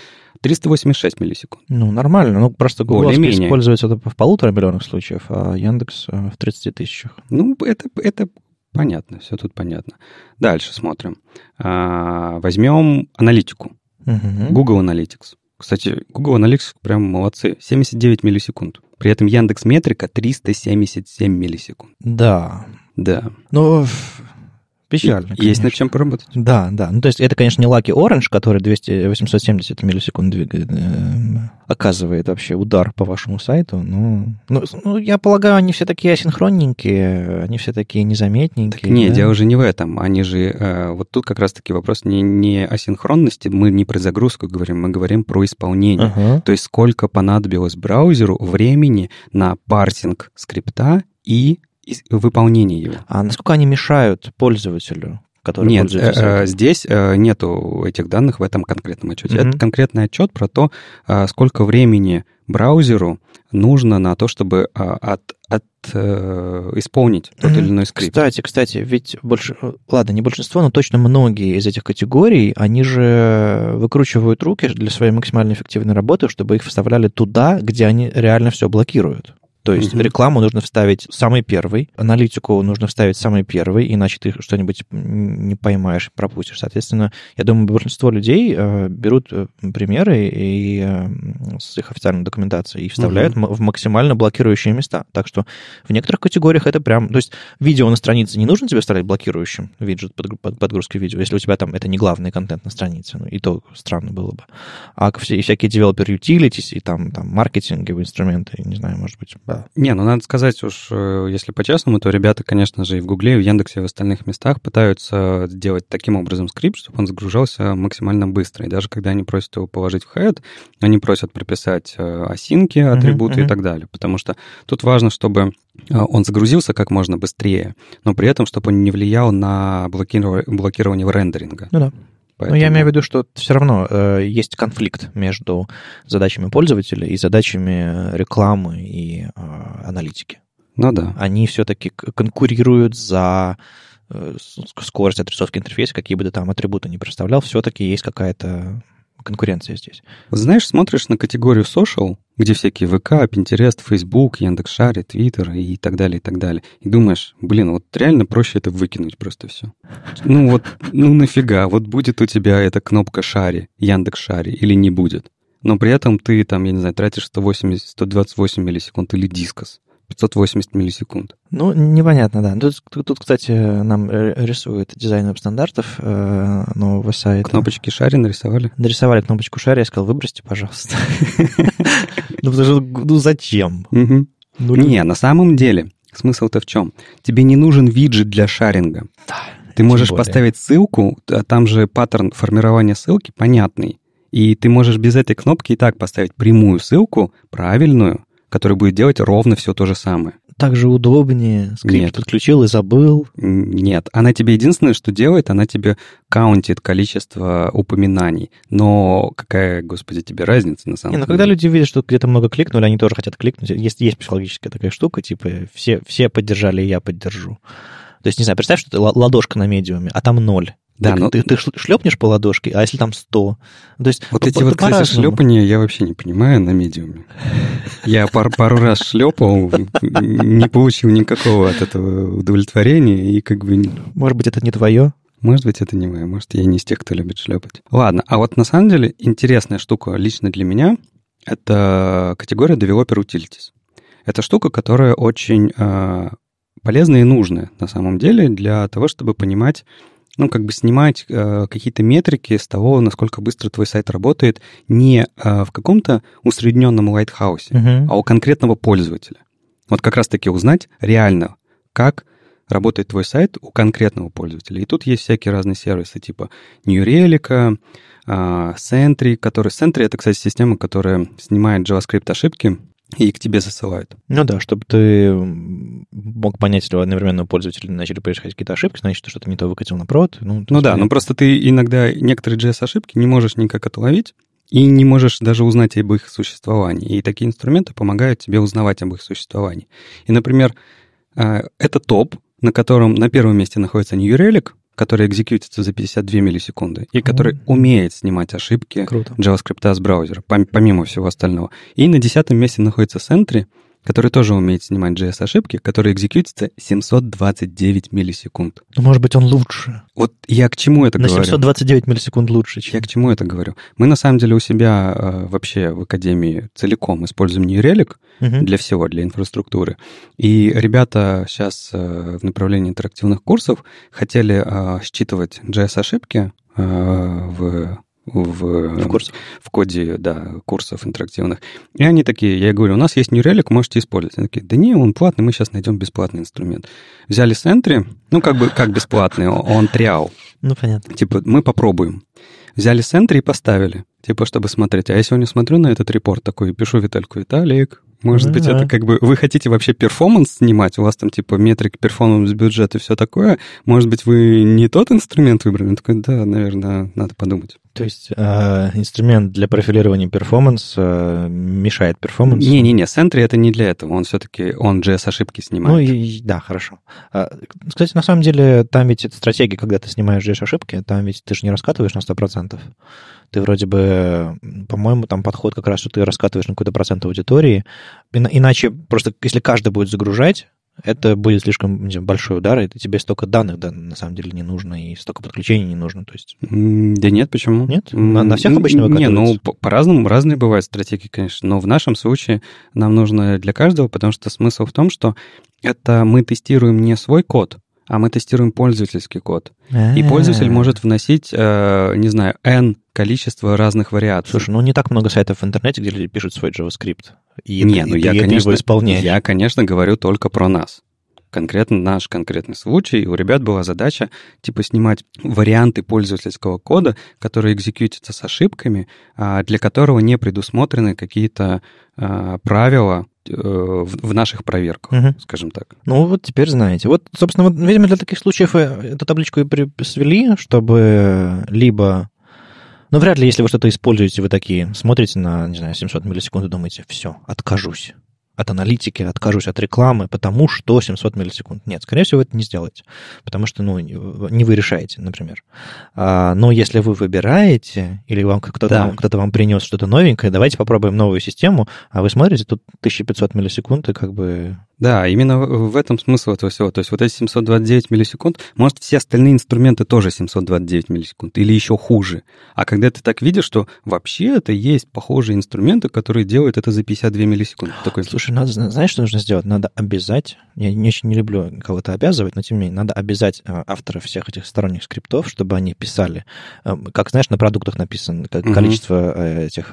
386 миллисекунд. Ну, нормально. Ну, просто Google используется это в полутора миллионах случаев, а Яндекс э, в 30 тысячах. Ну, это, это понятно, все тут понятно. Дальше смотрим. А, возьмем аналитику. Угу. Google Analytics. Кстати, Google Analytics прям молодцы. 79 миллисекунд. При этом Яндекс Метрика 377 миллисекунд. Да. Да. Ну, Печально. Конечно. Есть над чем поработать. Да, да. Ну, то есть это, конечно, не Lucky Orange, который 200, 870 миллисекунд двигает, э, оказывает вообще удар по вашему сайту. Но, ну, ну, я полагаю, они все такие асинхронненькие, они все такие незаметненькие. Так нет, да? дело уже не в этом. Они же... Э, вот тут как раз-таки вопрос не, не асинхронности, мы не про загрузку говорим, мы говорим про исполнение. Ага. То есть сколько понадобилось браузеру времени на парсинг скрипта и выполнение его. А насколько они мешают пользователю? Который Нет, пользуется э, здесь э, нету этих данных в этом конкретном отчете. Mm-hmm. Это конкретный отчет про то, э, сколько времени браузеру нужно на то, чтобы от, от исполнить тот mm-hmm. или иной скрипт. Кстати, кстати, ведь больше, ладно, не большинство, но точно многие из этих категорий, они же выкручивают руки для своей максимально эффективной работы, чтобы их вставляли туда, где они реально все блокируют. То есть mm-hmm. рекламу нужно вставить самый первый, аналитику нужно вставить самый первый, иначе ты что-нибудь не поймаешь, пропустишь. Соответственно, я думаю, большинство людей э, берут э, примеры и, э, с их официальной документацией и вставляют mm-hmm. в максимально блокирующие места. Так что в некоторых категориях это прям... То есть видео на странице не нужно тебе вставлять блокирующим, виджет под, под, подгрузки видео, если у тебя там это не главный контент на странице. Ну, и то странно было бы. А все, всякие developer utilities и там, там маркетинговые инструменты, не знаю, может быть, да. Не, ну надо сказать уж, э, если по-честному, то ребята, конечно же, и в Гугле, и в Яндексе, и в остальных местах пытаются сделать таким образом скрипт, чтобы он загружался максимально быстро. И даже когда они просят его положить в head, они просят прописать э, осинки, атрибуты uh-huh, uh-huh. и так далее. Потому что тут важно, чтобы э, он загрузился как можно быстрее, но при этом, чтобы он не влиял на блокирование, блокирование рендеринга. Ну да. Поэтому... Ну, я имею в виду, что все равно э, есть конфликт между задачами пользователя и задачами рекламы и э, аналитики. Ну да. Они все-таки конкурируют за э, скорость отрисовки интерфейса, какие бы ты там атрибуты ни представлял, все-таки есть какая-то конкуренция здесь. Знаешь, смотришь на категорию social, где всякие ВК, Pinterest, Facebook, Яндекс.Шаре, Twitter и так далее, и так далее. И думаешь, блин, вот реально проще это выкинуть просто все. Ну вот, ну нафига, вот будет у тебя эта кнопка Шаре, Яндекс.Шаре или не будет. Но при этом ты там, я не знаю, тратишь 180, 128 миллисекунд или дискос. 580 миллисекунд. Ну, непонятно, да. Тут, тут кстати, нам рисует дизайн веб-стандартов э, нового сайта. Кнопочки шари нарисовали? Нарисовали кнопочку шари, я сказал, выбросьте, пожалуйста. Ну, потому что, ну, зачем? Ну, не, на самом деле, смысл-то в чем? Тебе не нужен виджет для шаринга. Да, Ты можешь поставить ссылку, а там же паттерн формирования ссылки понятный. И ты можешь без этой кнопки и так поставить прямую ссылку, правильную, которая будет делать ровно все то же самое. Так же удобнее. Скрипт Нет. подключил и забыл. Нет. Она тебе единственное, что делает, она тебе каунтит количество упоминаний. Но какая, господи, тебе разница на самом Не, деле? Но когда люди видят, что где-то много кликнули, они тоже хотят кликнуть. Есть, есть психологическая такая штука, типа все, все поддержали, я поддержу. То есть, не знаю, представь, что ты ладошка на медиуме, а там ноль. Да, но... ты, ты шлепнешь по ладошке, а если там 100? То есть, вот эти вот, кстати, шлепания я вообще не понимаю на медиуме. Я пар, пару раз шлепал, не получил никакого от этого удовлетворения, и как бы... Может быть, это не твое? Может быть, это не мое, может, я не из тех, кто любит шлепать. Ладно, а вот на самом деле интересная штука лично для меня — это категория Developer Utilities. Это штука, которая очень э, полезная и нужная на самом деле для того, чтобы понимать, ну, как бы снимать э, какие-то метрики с того, насколько быстро твой сайт работает, не э, в каком-то усредненном лайтхаусе, uh-huh. а у конкретного пользователя. Вот как раз-таки узнать реально, как работает твой сайт у конкретного пользователя. И тут есть всякие разные сервисы, типа New Relic, э, Sentry, который... Sentry — это, кстати, система, которая снимает JavaScript ошибки, и к тебе засылают. Ну да, чтобы ты мог понять, если одновременно у пользователя начали происходить какие-то ошибки, значит, ты что-то не то выкатил на провод. Ну, ну да, но просто ты иногда некоторые JS-ошибки не можешь никак отловить, и не можешь даже узнать об их существовании. И такие инструменты помогают тебе узнавать об их существовании. И, например, э, это топ, на котором на первом месте находится New Relic, который экзекьютится за 52 миллисекунды и который mm-hmm. умеет снимать ошибки Круто. JavaScript с браузера, помимо всего остального. И на десятом месте находится Sentry, который тоже умеет снимать JS-ошибки, который экзекьютится 729 миллисекунд. Ну, может быть, он лучше. Вот я к чему это на говорю? На 729 миллисекунд лучше. Чем... Я к чему это говорю? Мы, на самом деле, у себя э, вообще в Академии целиком используем Relic угу. для всего, для инфраструктуры. И ребята сейчас э, в направлении интерактивных курсов хотели э, считывать JS-ошибки э, в в, в, курс. в коде да, курсов интерактивных. И они такие, я говорю, у нас есть New Relic, можете использовать. Они такие, да не, он платный, мы сейчас найдем бесплатный инструмент. Взяли Sentry, ну, как бы, как бесплатный, он триал. Ну, понятно. Типа, мы попробуем. Взяли Sentry и поставили, типа, чтобы смотреть. А я сегодня смотрю на этот report такой, пишу Виталику, Виталик, может быть, это как бы... Вы хотите вообще performance снимать? У вас там типа метрик, performance, бюджет и все такое. Может быть, вы не тот инструмент выбрали? Он такой, да, наверное, надо подумать. То есть э, инструмент для профилирования перформанс э, мешает перформансу? Не-не-не, Sentry это не для этого. Он все-таки, он JS-ошибки снимает. Ну, и, да, хорошо. А, кстати, на самом деле, там ведь это стратегия, когда ты снимаешь JS-ошибки, там ведь ты же не раскатываешь на 100%. Ты вроде бы, по-моему, там подход как раз, что ты раскатываешь на какой-то процент аудитории. Иначе просто, если каждый будет загружать, это будет слишком знаю, большой удар, и тебе столько данных да, на самом деле не нужно, и столько подключений не нужно. То есть... Да нет, почему? Нет? На, на всех обычно Не, ну, по-разному, разные бывают стратегии, конечно, но в нашем случае нам нужно для каждого, потому что смысл в том, что это мы тестируем не свой код, а мы тестируем пользовательский код. А-а-а. И пользователь может вносить, э, не знаю, n количество разных вариаций. Слушай, ну не так много сайтов в интернете, где люди пишут свой JavaScript. И не, ну я, конечно, я, конечно, говорю только про нас. Конкретно наш конкретный случай. У ребят была задача, типа, снимать варианты пользовательского кода, которые экзекьютятся с ошибками, а для которого не предусмотрены какие-то а, правила, э, в наших проверках, угу. скажем так. Ну, вот теперь знаете. Вот, собственно, вот, видимо, для таких случаев э, эту табличку и свели, чтобы либо но вряд ли, если вы что-то используете, вы такие смотрите на, не знаю, 700 миллисекунд и думаете, все, откажусь от аналитики, откажусь от рекламы, потому что 700 миллисекунд. Нет, скорее всего, вы это не сделаете, потому что, ну, не вы решаете, например. А, но если вы выбираете, или вам кто-то, да. кто-то вам принес что-то новенькое, давайте попробуем новую систему, а вы смотрите, тут 1500 миллисекунд, и как бы да, именно в этом смысл этого всего. То есть вот эти 729 миллисекунд, может, все остальные инструменты тоже 729 миллисекунд или еще хуже. А когда ты так видишь, что вообще это есть похожие инструменты, которые делают это за 52 миллисекунды. Такой... Слушай, надо, знаешь, что нужно сделать? Надо обязать, я не очень не люблю кого-то обязывать, но тем не менее, надо обязать э, авторов всех этих сторонних скриптов, чтобы они писали, э, как, знаешь, на продуктах написано количество угу. этих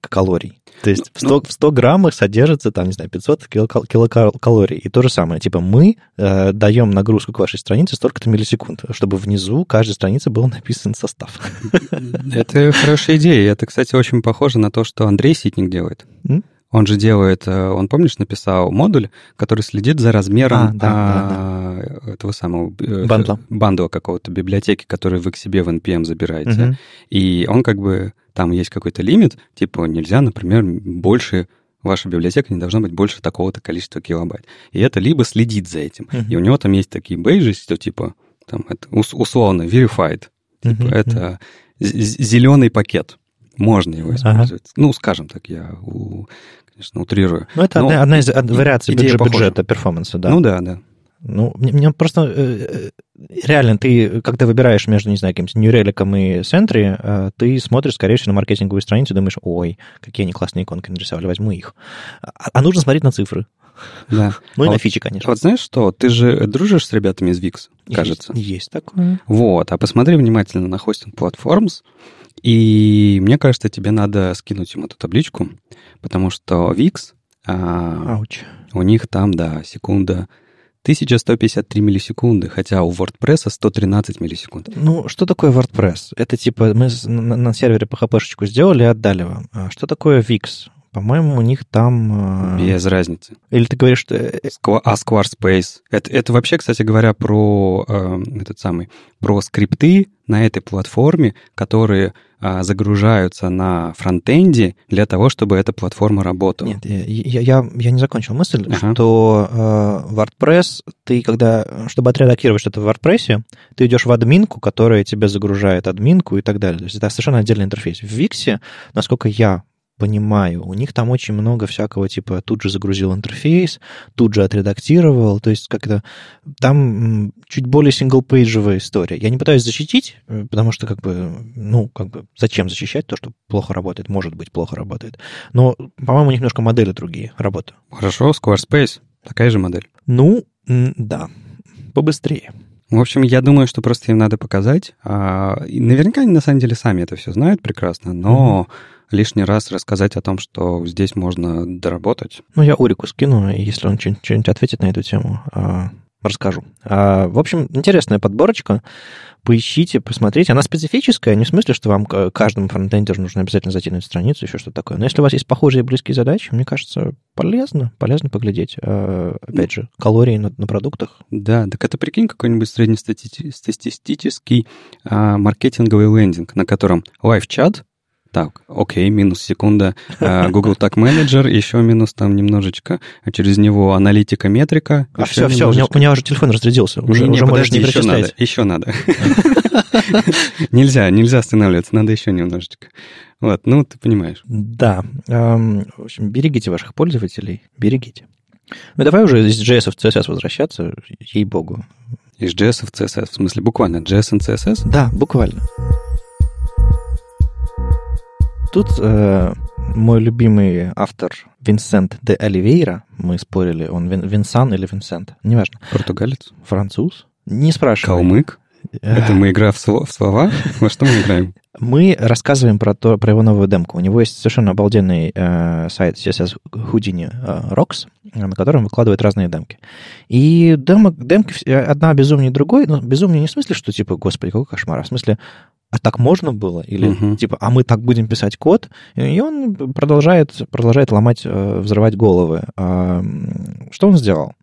калорий. То есть в 100, ну, в 100 граммах содержится, там, не знаю, 500 килокалорий калорий. И то же самое. Типа мы э, даем нагрузку к вашей странице столько-то миллисекунд, чтобы внизу каждой странице был написан состав. <laughs> Это хорошая идея. Это, кстати, очень похоже на то, что Андрей Ситник делает. Он же делает, э, он, помнишь, написал модуль, который следит за размером а, да, а, да, да. этого самого... Э, бандла. Бандла какого-то библиотеки, который вы к себе в NPM забираете. Угу. И он как бы... Там есть какой-то лимит, типа нельзя, например, больше ваша библиотека не должна быть больше такого-то количества килобайт. И это либо следит за этим. Uh-huh. И у него там есть такие бейджи, что типа, там, это условно, verified. Типа, uh-huh. это зеленый пакет. Можно его использовать. Ага. Ну, скажем так, я, у, конечно, утрирую. Ну, это Но одна, одна из вариаций бюджет, бюджета перформанса, да. Ну да, да. Ну, мне, мне просто э, э, реально, ты, когда выбираешь между, не знаю, каким-то Нью-Реликом и Sentry, э, ты смотришь, скорее всего, на маркетинговую страницу и думаешь, ой, какие они классные иконки нарисовали, возьму их. А, а нужно смотреть на цифры. Да. <laughs> Ну и а на вот, фичи, конечно. Вот знаешь что, ты же дружишь с ребятами из VIX, кажется. Есть, есть такое. Вот, а посмотри внимательно на Hosting Platforms, и мне кажется, тебе надо скинуть им эту табличку, потому что VIX, а, Ауч. у них там, да, секунда 1153 миллисекунды, хотя у WordPress 113 миллисекунд. Ну, что такое WordPress? Это типа мы на, на сервере PHP-шечку сделали и отдали вам. А что такое VIX? По-моему, у них там... Э, Без разницы. Или ты говоришь, что... Э, а Squarespace. Это, это вообще, кстати говоря, про э, этот самый, про скрипты на этой платформе, которые э, загружаются на фронтенде для того, чтобы эта платформа работала. Нет, я, я, я не закончил мысль, ага. что э, WordPress, ты когда, чтобы отредактировать что-то в WordPress, ты идешь в админку, которая тебе загружает админку и так далее. То есть это совершенно отдельный интерфейс. В Wix, насколько я понимаю. У них там очень много всякого, типа, тут же загрузил интерфейс, тут же отредактировал, то есть как-то там чуть более синглпейджевая история. Я не пытаюсь защитить, э, потому что, как бы, ну, как бы, зачем защищать то, что плохо работает, может быть, плохо работает. Но, по-моему, у них немножко модели другие работы. Хорошо, Squarespace, такая же модель. Ну, да, побыстрее. В общем, я думаю, что просто им надо показать. А, наверняка они на самом деле сами это все знают прекрасно, но mm-hmm лишний раз рассказать о том, что здесь можно доработать. Ну, я Урику скину, если он что-нибудь ответит на эту тему, а, расскажу. А, в общем, интересная подборочка. Поищите, посмотрите. Она специфическая, не в смысле, что вам каждому фронтендеру нужно обязательно зайти на эту страницу, еще что-то такое. Но если у вас есть похожие и близкие задачи, мне кажется, полезно, полезно поглядеть. А, опять же, калории на, на продуктах. Да, так это прикинь какой-нибудь среднестатистический а, маркетинговый лендинг, на котором лайв-чат, так, окей, минус секунда. А, Google Tag Manager, еще минус там немножечко. А через него аналитика, метрика. А все, все, у меня, у меня уже телефон разрядился. Уже, не, не, уже подожди, не еще надо, еще надо. <laughs> Нельзя, нельзя останавливаться, надо еще немножечко. Вот, ну, ты понимаешь. Да. В общем, берегите ваших пользователей, берегите. Ну, давай уже из JS в CSS возвращаться, ей-богу. Из JS в CSS, в смысле буквально JS и CSS? Да, буквально. Тут э, мой любимый автор Винсент де Оливейра, мы спорили, он Вин, Винсан или Винсент, неважно. Португалец? Француз? Не спрашивай. Калмык? Это мы игра в, слова, в слова? Во что мы играем? <laughs> Мы рассказываем про, то, про его новую демку. У него есть совершенно обалденный э, сайт CSS Houdini э, Rocks, на котором выкладывает разные демки. И демок, демки одна безумнее другой, но безумнее не в смысле, что типа, господи, какой кошмар, а в смысле, а так можно было? Или угу. типа, а мы так будем писать код? И он продолжает, продолжает ломать, э, взрывать головы. А, что он сделал?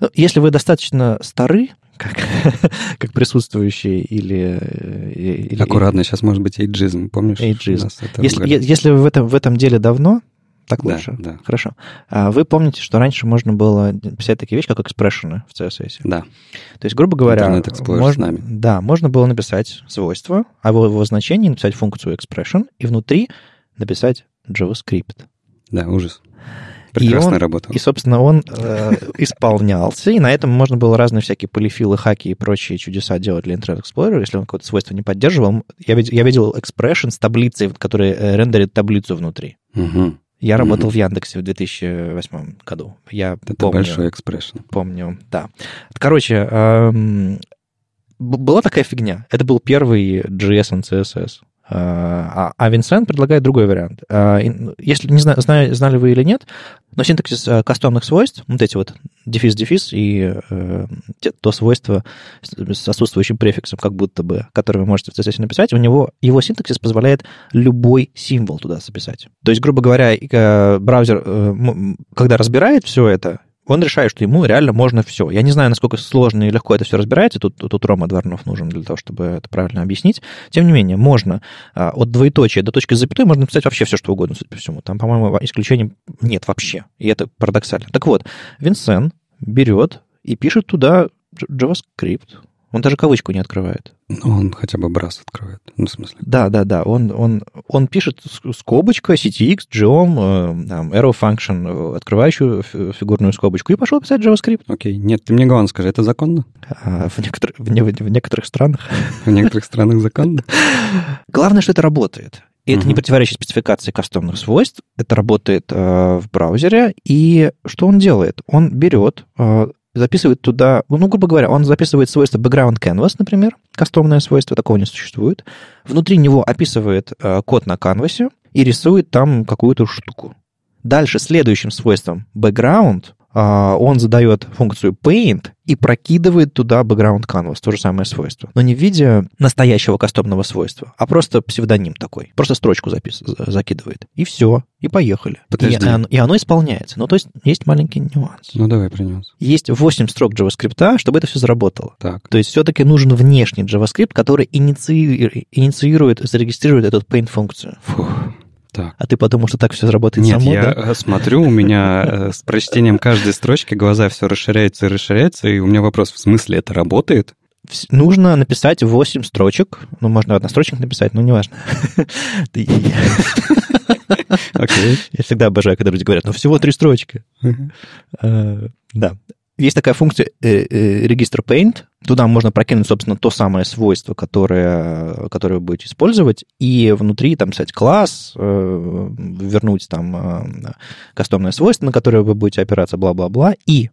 Ну, если вы достаточно стары, как, <laughs> как присутствующие или, э, или... Аккуратно, сейчас может быть эйджизм, помнишь? Эйджизм. Если, если вы в этом, в этом деле давно, так да, лучше? Да. Хорошо. А вы помните, что раньше можно было писать такие вещи, как экспрессионы в CSS? Да. То есть, грубо говоря, можно, да, можно было написать свойство, а в его значении написать функцию expression и внутри написать JavaScript. Да, ужас. Прекрасная и он, работа. И, собственно, он э, исполнялся, и на этом можно было разные всякие полифилы, хаки и прочие чудеса делать для Internet Explorer, если он какое-то свойство не поддерживал. Я, я видел expression с таблицей, которая э, рендерит таблицу внутри. Угу. Я работал mm-hmm. в Яндексе в 2008 году. Я Это помню, большой экспрессион. Помню, да. Короче, эм, была такая фигня. Это был первый JS and CSS. А, а Винсент предлагает другой вариант. А, если не знаю, знали вы или нет, но синтаксис э, кастомных свойств, вот эти вот дефис-дефис и э, то свойство с отсутствующим префиксом, как будто бы, которое вы можете в CSS написать, у него его синтаксис позволяет любой символ туда записать. То есть, грубо говоря, э, браузер, э, когда разбирает все это, он решает, что ему реально можно все. Я не знаю, насколько сложно и легко это все разбирается. Тут, тут Рома Дворнов нужен для того, чтобы это правильно объяснить. Тем не менее, можно а, от двоеточия до точки запятой можно написать вообще все, что угодно, судя по всему. Там, по-моему, исключений нет вообще. И это парадоксально. Так вот, Винсен берет и пишет туда JavaScript. Он даже кавычку не открывает. Ну, он хотя бы брас открывает. Ну, в смысле. Да, да, да. Он, он, он пишет скобочка, CTX, geom, э, там, arrow function, открывающую фигурную скобочку, и пошел писать JavaScript. Окей. Нет, ты мне главное скажи, это законно? А, в, некоторых, в, не, в некоторых странах. В некоторых странах законно? Главное, что это работает. И это не противоречит спецификации кастомных свойств. Это работает э, в браузере. И что он делает? Он берет э, записывает туда, ну, грубо говоря, он записывает свойство background canvas, например, кастомное свойство, такого не существует. Внутри него описывает э, код на канвасе и рисует там какую-то штуку. Дальше следующим свойством background он задает функцию paint и прокидывает туда background canvas, то же самое свойство. Но не в виде настоящего кастомного свойства, а просто псевдоним такой. Просто строчку запис... закидывает. И все. И поехали. Подожди. И, оно, и оно исполняется. Ну, то есть есть маленький нюанс. Ну, давай про нюанс. Есть 8 строк JavaScript, чтобы это все заработало. Так. То есть все-таки нужен внешний JavaScript, который инициирует, инициирует зарегистрирует эту paint-функцию. Фух. Так. А ты подумал, что так все заработает Нет, само, я да? <laughs> Смотрю, у меня э, с прочтением каждой строчки глаза все расширяются и расширяются, и у меня вопрос, в смысле это работает? Нужно написать 8 строчек. Ну, можно однострочник написать, но неважно. <laughs> <laughs> Я всегда обожаю, когда люди говорят, ну, всего три строчки. Э, да. Есть такая функция э, э, регистр paint. Туда можно прокинуть, собственно, то самое свойство, которое, которое вы будете использовать, и внутри там писать класс, э, вернуть там кастомное свойство, на которое вы будете опираться, бла-бла-бла. И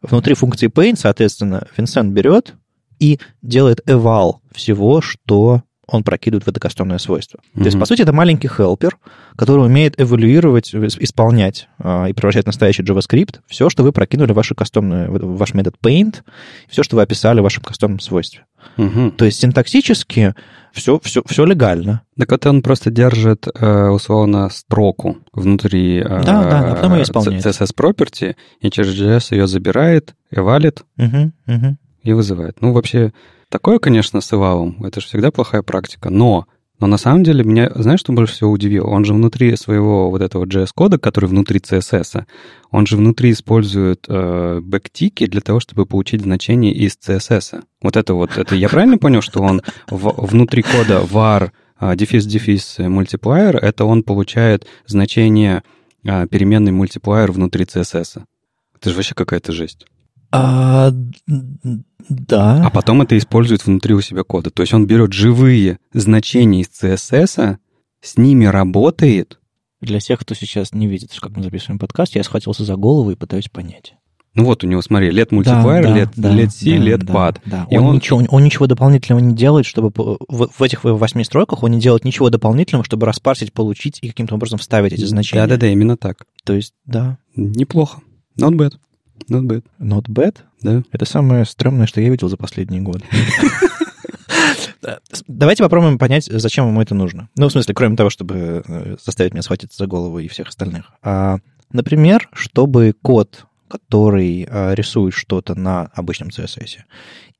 внутри функции paint, соответственно, Vincent берет и делает eval всего, что он прокидывает в это кастомное свойство. Mm-hmm. То есть, по сути, это маленький хелпер, который умеет эволюировать, исполнять э, и превращать в настоящий JavaScript все, что вы прокинули в, ваше кастомное, в ваш метод paint, все, что вы описали в вашем кастомном свойстве. Mm-hmm. То есть синтаксически все, все, все легально. Так это он просто держит, э, условно, строку внутри э, да, да, да, потом ее исполняет. CSS property, и через JS ее забирает, эвалит угу, угу. И вызывает. Ну, вообще, Такое, конечно, с Ивалом, это же всегда плохая практика, но но на самом деле меня, знаешь, что больше всего удивило? Он же внутри своего вот этого JS-кода, который внутри CSS, он же внутри использует э, бэктики для того, чтобы получить значение из CSS. Вот это вот, это я правильно понял, что он внутри кода var дефис-дефис мультиплеер, это он получает значение э, переменной мультиплеер внутри CSS. Это же вообще какая-то жесть. А, да. А потом это использует внутри у себя кода. То есть он берет живые значения из CSS, с ними работает. Для тех, кто сейчас не видит, как мы записываем подкаст, я схватился за голову и пытаюсь понять. Ну вот у него, смотри, лет мультиплеер, да, лет, да, лет C, да, лет да, pad. Да. И он, он... Ничего, он ничего дополнительного не делает, чтобы в, в этих восьми строках он не делает ничего дополнительного, чтобы распарсить, получить и каким-то образом вставить эти значения. Да-да-да, именно так. То есть, да. Неплохо. Not bad. Not bad. Not bad? Да. Это самое стрёмное, что я видел за последние годы. <laughs> Давайте попробуем понять, зачем ему это нужно. Ну, в смысле, кроме того, чтобы э, заставить меня схватиться за голову и всех остальных. А, например, чтобы код, который а, рисует что-то на обычном CSS,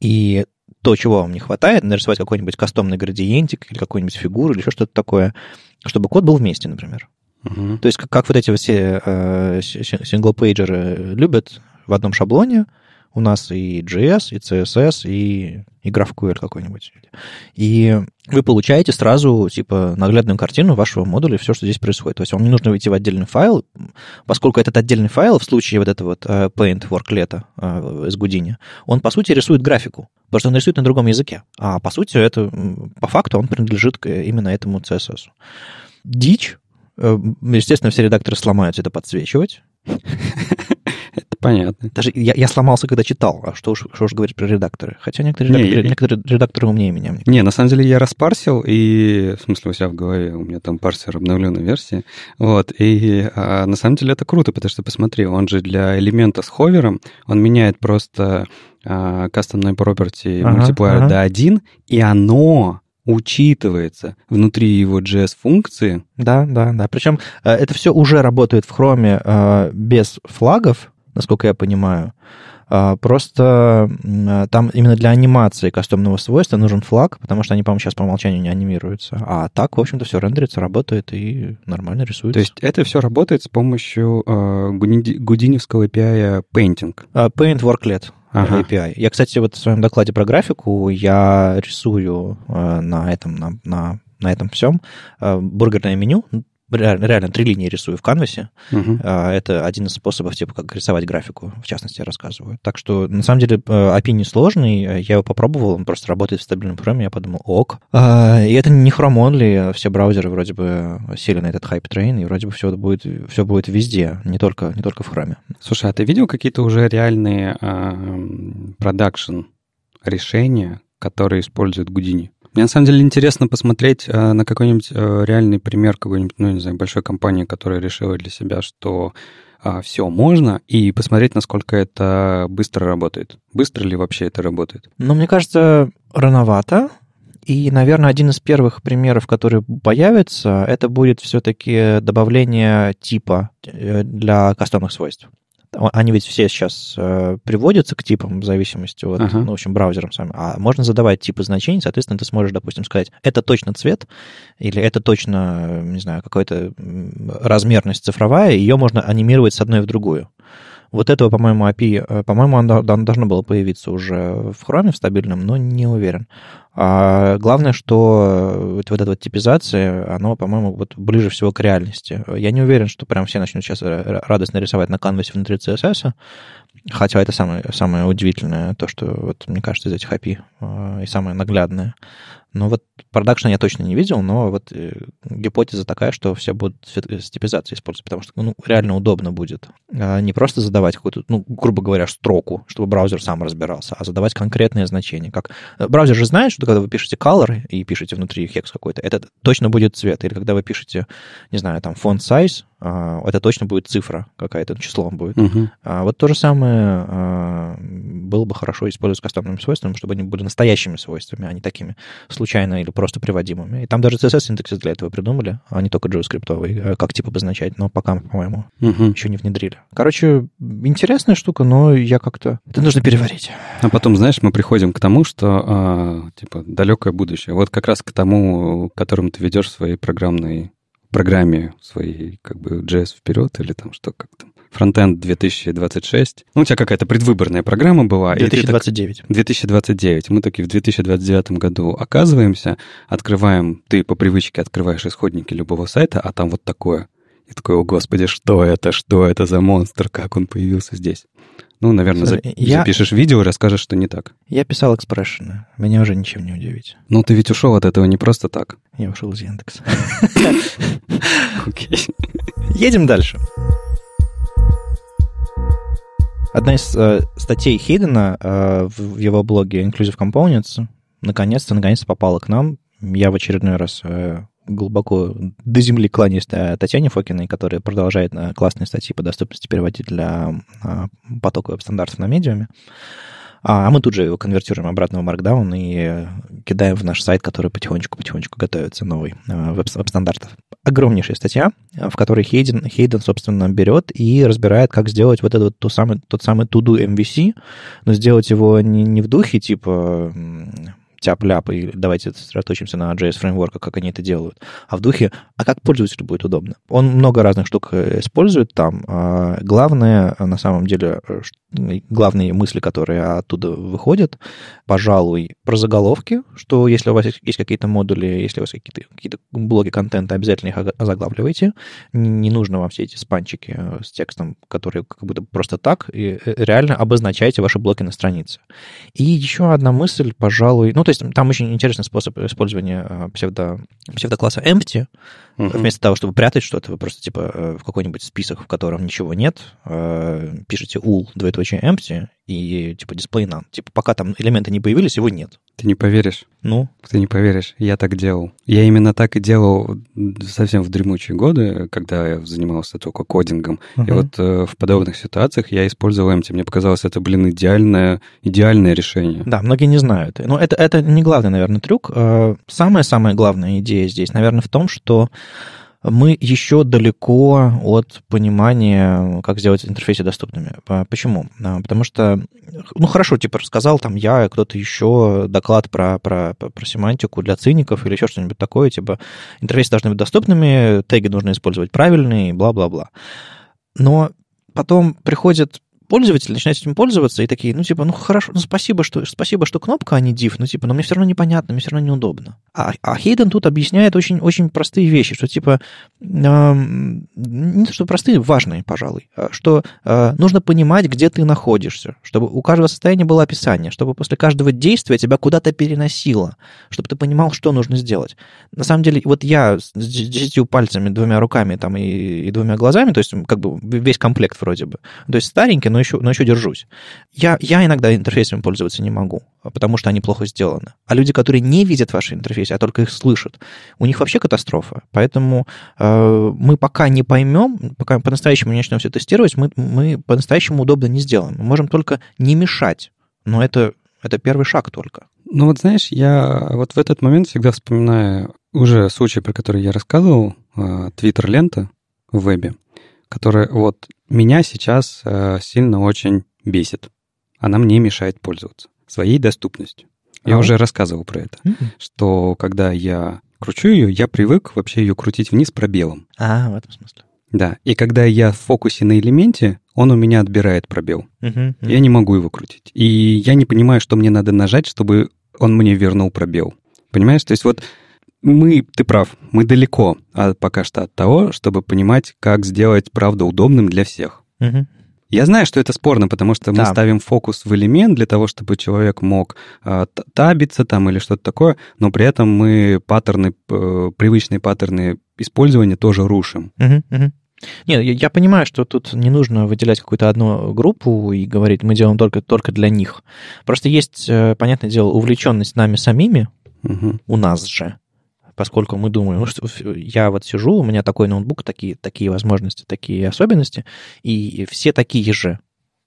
и то, чего вам не хватает, нарисовать какой-нибудь кастомный градиентик или какую-нибудь фигуру или еще что-то такое, чтобы код был вместе, например. Uh-huh. То есть как, как вот эти все э, синглпейджеры любят в одном шаблоне, у нас и JS, и CSS, и, и GraphQL какой-нибудь. И вы получаете сразу, типа, наглядную картину вашего модуля и все, что здесь происходит. То есть вам не нужно выйти в отдельный файл, поскольку этот отдельный файл в случае вот этого вот э, Paint Worklet э, из Гудини, он, по сути, рисует графику, потому что он рисует на другом языке. А, по сути, это, по факту, он принадлежит к именно этому CSS. Дичь. Э, естественно, все редакторы сломаются это подсвечивать. Понятно. Даже я, я сломался, когда читал, а что уж, что уж говорить про редакторы. Хотя некоторые, не, редакторы, я... некоторые редакторы умнее меня. Не, на самом деле я распарсил, и, в смысле, у себя в голове, у меня там парсер обновленной версии, вот, и а, на самом деле это круто, потому что, посмотри, он же для элемента с ховером, он меняет просто а, custom property ага, multiplier ага. до 1, и оно учитывается внутри его JS-функции. Да, да, да. Причем э, это все уже работает в Chrome э, без флагов, насколько я понимаю. А, просто э, там именно для анимации кастомного свойства нужен флаг, потому что они, по-моему, сейчас по умолчанию не анимируются. А так, в общем-то, все рендерится, работает и нормально рисуется. То есть это все работает с помощью э, гудиневского API Painting? Paint Worklet ага. API. Я, кстати, вот в своем докладе про графику я рисую э, на этом, на, на, на этом всем бургерное меню, реально, три линии рисую в канвасе. Угу. Это один из способов, типа, как рисовать графику, в частности, я рассказываю. Так что, на самом деле, API э, несложный, я его попробовал, он просто работает в стабильном хроме, я подумал, ок. А, и это не Chrome only, все браузеры вроде бы сели на этот hype train, и вроде бы все будет, все будет везде, не только, не только в хроме. Слушай, а ты видел какие-то уже реальные продакшн uh, решения, которые используют Гудини? Мне на самом деле интересно посмотреть э, на какой-нибудь э, реальный пример какой-нибудь, ну, не знаю, большой компании, которая решила для себя, что а, все можно, и посмотреть, насколько это быстро работает. Быстро ли вообще это работает? Ну, мне кажется, рановато. И, наверное, один из первых примеров, который появится, это будет все-таки добавление типа э, для кастомных свойств они ведь все сейчас э, приводятся к типам в зависимости от, uh-huh. ну, в общем, браузером сами. А можно задавать типы значений, соответственно, ты сможешь, допустим, сказать, это точно цвет, или это точно, не знаю, какая-то размерность цифровая, ее можно анимировать с одной в другую. Вот этого, по-моему, API, э, по-моему, оно должно было появиться уже в Chrome в стабильном, но не уверен. А главное, что вот, вот эта вот типизация, оно, по-моему, вот ближе всего к реальности. Я не уверен, что прям все начнут сейчас радостно рисовать на канвасе внутри CSS, хотя это самое, самое удивительное, то, что, вот, мне кажется, из этих API, э, и самое наглядное. Но вот продакшн я точно не видел, но вот э, гипотеза такая, что все будут с типизацией использовать, потому что ну, реально удобно будет. А не просто задавать какую-то, ну, грубо говоря, строку, чтобы браузер сам разбирался, а задавать конкретные значения. Как... Э, браузер же знает, что когда вы пишете color и пишете внутри хекс какой-то, это точно будет цвет. Или когда вы пишете, не знаю, там, font size, это точно будет цифра какая-то, числом будет. Угу. А вот то же самое а, было бы хорошо использовать с кастомными свойствами, чтобы они были настоящими свойствами, а не такими случайно или просто приводимыми. И там даже CSS-синтаксис для этого придумали, а не только JavaScript, как типа обозначать, но пока, по-моему, угу. еще не внедрили. Короче, интересная штука, но я как-то... Это нужно переварить. А потом, знаешь, мы приходим к тому, что, типа, далекое будущее. Вот как раз к тому, к которому ты ведешь свои программные программе своей, как бы, JS вперед или там что, как там, фронтенд 2026. Ну, у тебя какая-то предвыборная программа была. 2029. Так, 2029. Мы таки в 2029 году оказываемся, открываем, ты по привычке открываешь исходники любого сайта, а там вот такое. И такой, о господи, что это, что это за монстр, как он появился здесь? Ну, наверное, Слушай, я... запишешь видео и расскажешь, что не так. Я писал экспрессионы. Меня уже ничем не удивить. Ну, ты ведь ушел от этого не просто так. Я ушел из Яндекса. <laughs> Окей. Едем дальше. Одна из э, статей Хейдена э, в его блоге Inclusive Components наконец-то, наконец-то попала к нам. Я в очередной раз э, глубоко до земли кланяюсь Татьяне Фокиной, которая продолжает э, классные статьи по доступности переводить для а, потока веб-стандартов на медиуме. А, а мы тут же его конвертируем обратно в Markdown и кидаем в наш сайт, который потихонечку-потихонечку готовится новый э, веб-стандартов. Огромнейшая статья, в которой Хейден, Хейден, собственно, берет и разбирает, как сделать вот этот тот самый, тот самый to-do MVC, но сделать его не, не в духе типа тяп-ляп, и давайте сосредоточимся на JS фреймворка, как они это делают, а в духе, а как пользователю будет удобно. Он много разных штук э, использует там. А главное, на самом деле, э, главные мысли, которые оттуда выходят, пожалуй, про заголовки, что если у вас есть какие-то модули, если у вас какие-то какие блоки контента, обязательно их озаглавливайте. Не нужно вам все эти спанчики э, с текстом, которые как будто просто так, и реально обозначайте ваши блоки на странице. И еще одна мысль, пожалуй, ну, то есть там очень интересный способ использования псевдо, псевдокласса empty. Uh-huh. Вместо того, чтобы прятать что-то, вы просто типа в какой-нибудь список, в котором ничего нет, пишете ul, двоеточие empty, и типа display none. Типа пока там элементы не появились, его нет. Ты не поверишь. Ну? Ты не поверишь. Я так делал. Я именно так и делал совсем в дремучие годы, когда я занимался только кодингом. Uh-huh. И вот э, в подобных ситуациях я использовал empty. Мне показалось, это, блин, идеальное, идеальное решение. Да, многие не знают. Но это, это не главный, наверное, трюк. Э, самая-самая главная идея здесь, наверное, в том, что мы еще далеко от понимания, как сделать интерфейсы доступными. Почему? А, потому что, ну хорошо, типа рассказал там я, кто-то еще доклад про, про, про семантику для циников или еще что-нибудь такое, типа интерфейсы должны быть доступными, теги нужно использовать правильные, бла-бла-бла. Но потом приходит пользователи начинают этим пользоваться и такие, ну, типа, ну, хорошо, ну, спасибо, что, спасибо, что кнопка, а не div, ну, типа, но мне все равно непонятно, мне все равно неудобно. А, а Хейден тут объясняет очень, очень простые вещи, что, типа, э, не то, что простые, важные, пожалуй, а что э, нужно понимать, где ты находишься, чтобы у каждого состояния было описание, чтобы после каждого действия тебя куда-то переносило, чтобы ты понимал, что нужно сделать. На самом деле, вот я с десятью пальцами, двумя руками там и, и двумя глазами, то есть, как бы, весь комплект вроде бы, то есть старенький, но еще, но еще держусь. Я, я иногда интерфейсами пользоваться не могу, потому что они плохо сделаны. А люди, которые не видят ваши интерфейсы, а только их слышат, у них вообще катастрофа. Поэтому э, мы пока не поймем, пока по-настоящему не начнем все тестировать, мы, мы по-настоящему удобно не сделаем. Мы можем только не мешать. Но это, это первый шаг только. Ну вот знаешь, я вот в этот момент всегда вспоминаю уже случай, про который я рассказывал, Твиттер-лента в вебе, которая вот меня сейчас э, сильно очень бесит. Она мне мешает пользоваться своей доступностью. Я а уже рассказывал про это, mm-hmm. что когда я кручу ее, я привык вообще ее крутить вниз пробелом. А, в этом смысле. Да, и когда я в фокусе на элементе, он у меня отбирает пробел. Uh-huh, uh-huh. Я не могу его крутить. И я не понимаю, что мне надо нажать, чтобы он мне вернул пробел. Понимаешь? То есть вот мы, ты прав, мы далеко от, пока что от того, чтобы понимать, как сделать правду удобным для всех. Угу. Я знаю, что это спорно, потому что мы ставим фокус в элемент для того, чтобы человек мог э, табиться там или что-то такое, но при этом мы паттерны, э, привычные паттерны использования тоже рушим. Угу, угу. Нет, я, я понимаю, что тут не нужно выделять какую-то одну группу и говорить, мы делаем только, только для них. Просто есть, э, понятное дело, увлеченность нами самими, угу. у нас же, поскольку мы думаем, ну, что я вот сижу, у меня такой ноутбук, такие, такие возможности, такие особенности, и все такие же,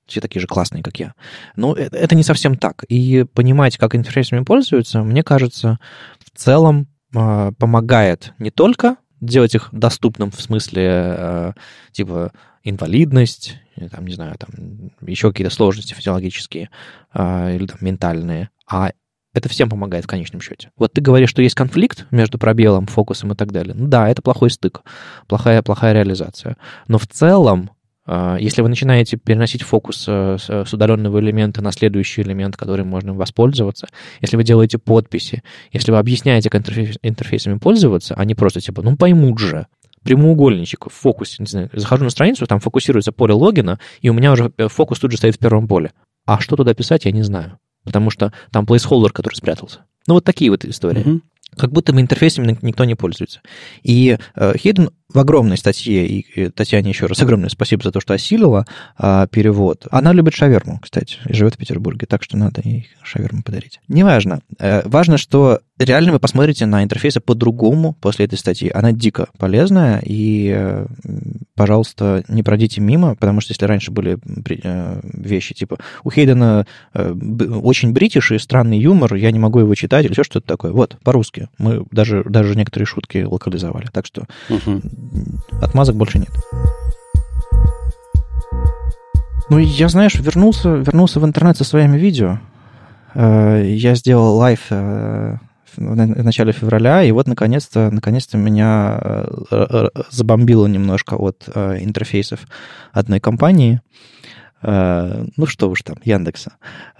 все такие же классные, как я. Но это, это не совсем так. И понимать, как интерфейсами пользуются, мне кажется, в целом э, помогает не только делать их доступным в смысле э, типа инвалидность, там, не знаю, там еще какие-то сложности физиологические э, или там ментальные, а это всем помогает в конечном счете. Вот ты говоришь, что есть конфликт между пробелом, фокусом и так далее. Ну да, это плохой стык, плохая, плохая реализация. Но в целом, а, если вы начинаете переносить фокус э, с удаленного элемента на следующий элемент, которым можно воспользоваться, если вы делаете подписи, если вы объясняете, как интерфейсами пользоваться, они просто типа, ну поймут же, прямоугольничек в фокусе, не знаю, захожу на страницу, там фокусируется поле логина, и у меня уже э, фокус тут же стоит в первом поле. А что туда писать, я не знаю потому что там placeholder, который спрятался. Ну, вот такие вот истории. Mm-hmm. Как будто бы интерфейсами никто не пользуется. И э, Hidden в огромной статье, и Татьяне еще раз огромное спасибо за то, что осилила а, перевод. Она любит шаверму, кстати, и живет в Петербурге, так что надо ей шаверму подарить. Неважно. Э, важно, что реально вы посмотрите на интерфейсы по-другому после этой статьи. Она дико полезная, и, э, пожалуйста, не пройдите мимо, потому что если раньше были вещи типа у Хейдона очень British и странный юмор, я не могу его читать или еще что-то такое. Вот, по-русски. Мы даже, даже некоторые шутки локализовали. Так что угу отмазок больше нет. Ну, я, знаешь, вернулся, вернулся в интернет со своими видео. Э, я сделал live э, в начале февраля, и вот наконец-то, наконец-то меня э, забомбило немножко от интерфейсов одной компании. Ну что уж там, Яндекса.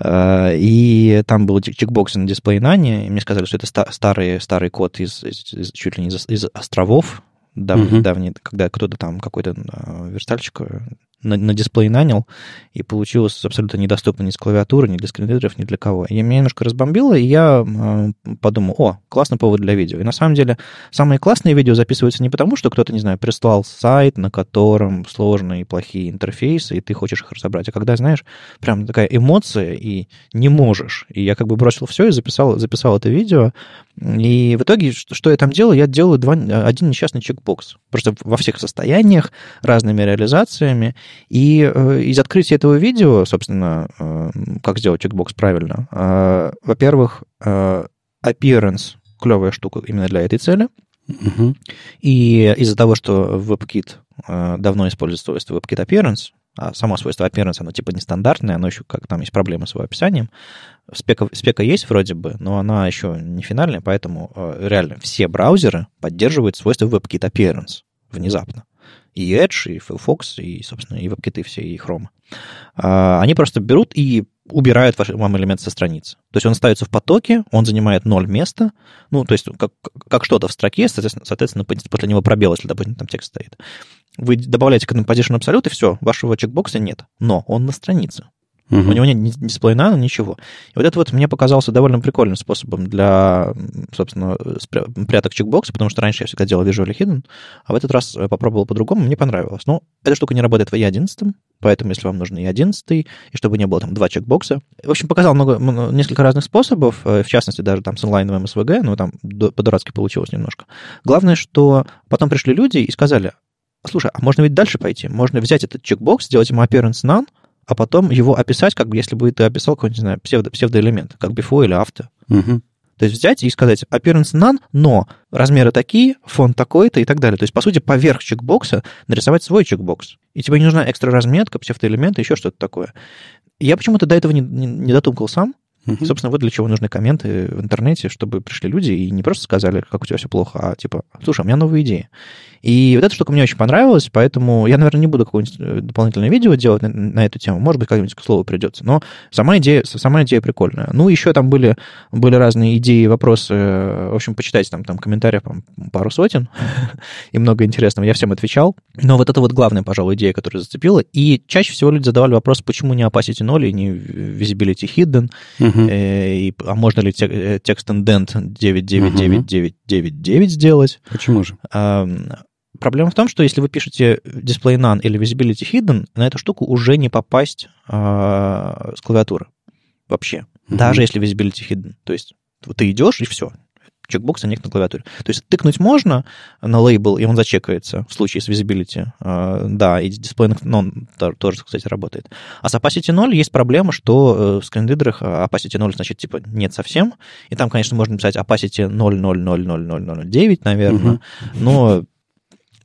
И там был чекбокс на дисплей Нани, и мне сказали, что это старый, старый код из, из, чуть ли не из, из островов, давний, угу. давний, когда кто-то там, какой-то а, верстальщик э, на, на дисплей нанял, и получилось абсолютно недоступно ни с клавиатуры, ни для скринридеров, ни для кого. И меня немножко разбомбило, и я э, подумал, о, классный повод для видео. И на самом деле самые классные видео записываются не потому, что кто-то, не знаю, прислал сайт, на котором сложные и плохие интерфейсы, и ты хочешь их разобрать, а когда, знаешь, прям такая эмоция, и не можешь. И я как бы бросил все и записал, записал это видео, и в итоге, что я там делал? Я делаю два, один несчастный чекбокс. Просто во всех состояниях, разными реализациями. И э, из открытия этого видео, собственно, э, как сделать чекбокс правильно, э, во-первых, appearance — клевая штука именно для этой цели. Угу. И из-за того, что WebKit давно использует свойство WebKit Appearance, а само свойство appearance, оно типа нестандартное, оно еще как там есть проблемы с его описанием. Спека, спека есть вроде бы, но она еще не финальная, поэтому э, реально все браузеры поддерживают свойство WebKit Appearance внезапно. И Edge, и Firefox, и, собственно, и WebKit все, и Chrome. А, они просто берут и убирают ваш, вам элемент со страницы. То есть он ставится в потоке, он занимает ноль места, ну, то есть как, как что-то в строке, соответственно, соответственно, после него пробел, если, допустим, там текст стоит. Вы добавляете Position Absolute, и все, вашего чекбокса нет. Но он на странице. Угу. У него нет ни нано, ничего. И вот это вот мне показался довольно прикольным способом для, собственно, пряток чекбокса, потому что раньше я всегда делал Visual Hidden, а в этот раз попробовал по-другому, мне понравилось. Но эта штука не работает в E11, поэтому если вам нужен E11, и чтобы не было там два чекбокса. В общем, показал много, несколько разных способов, э, в частности, даже там с онлайновым SVG, но там по-дурацки получилось немножко. Главное, что потом пришли люди и сказали, слушай, а можно ведь дальше пойти? Можно взять этот чекбокс, сделать ему appearance none, а потом его описать, как бы если бы ты описал какой-нибудь, не знаю, псевдо, псевдоэлемент, как before или after. Угу. То есть взять и сказать appearance none, но размеры такие, фон такой-то и так далее. То есть, по сути, поверх чекбокса нарисовать свой чекбокс. И тебе не нужна экстра разметка, псевдоэлементы, еще что-то такое. Я почему-то до этого не, не, не дотумкал сам, Угу. Собственно, вот для чего нужны комменты в интернете, чтобы пришли люди и не просто сказали, как у тебя все плохо, а типа, слушай, у меня новая идея. И вот эта штука мне очень понравилась, поэтому я, наверное, не буду какое-нибудь э, дополнительное видео делать на, на эту тему. Может быть, как-нибудь к слову придется. Но сама идея, сама идея прикольная. Ну, еще там были, были разные идеи, вопросы. В общем, почитайте там, там комментариев там, пару сотен <laughs> и много интересного. Я всем отвечал. Но вот это вот главная, пожалуй, идея, которая зацепила. И чаще всего люди задавали вопрос, почему не opacity 0 и не visibility hidden, uh-huh. и, а можно ли текст indent 9999999 сделать. Почему же? Проблема в том, что если вы пишете display none или visibility hidden, на эту штуку уже не попасть э, с клавиатуры вообще. Даже если visibility hidden. То есть ты идешь, и все. Чекбокса нет на клавиатуре. То есть тыкнуть можно на лейбл, и он зачекается в случае с visibility. Э, да, и display none тоже, кстати, работает. А с opacity 0 есть проблема, что в скринридерах opacity 0 значит типа нет совсем. И там, конечно, можно написать opacity 0,0000009, наверное. Mm-hmm. Но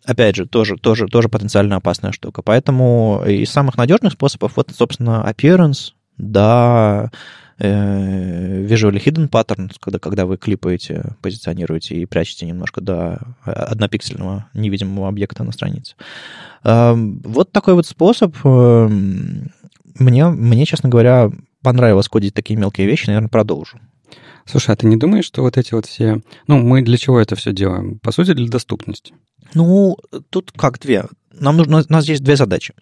опять же, тоже, тоже, тоже потенциально опасная штука. Поэтому из самых надежных способов, вот, собственно, appearance, да, э, visually hidden pattern, когда, когда вы клипаете, позиционируете и прячете немножко до однопиксельного невидимого объекта на странице. Э, вот такой вот способ. Э, мне, мне, честно говоря, понравилось кодить такие мелкие вещи, наверное, продолжу. Слушай, а ты не думаешь, что вот эти вот все... Ну, мы для чего это все делаем? По сути, для доступности. Ну, тут как две. Нам нужно, у нас есть две задачи.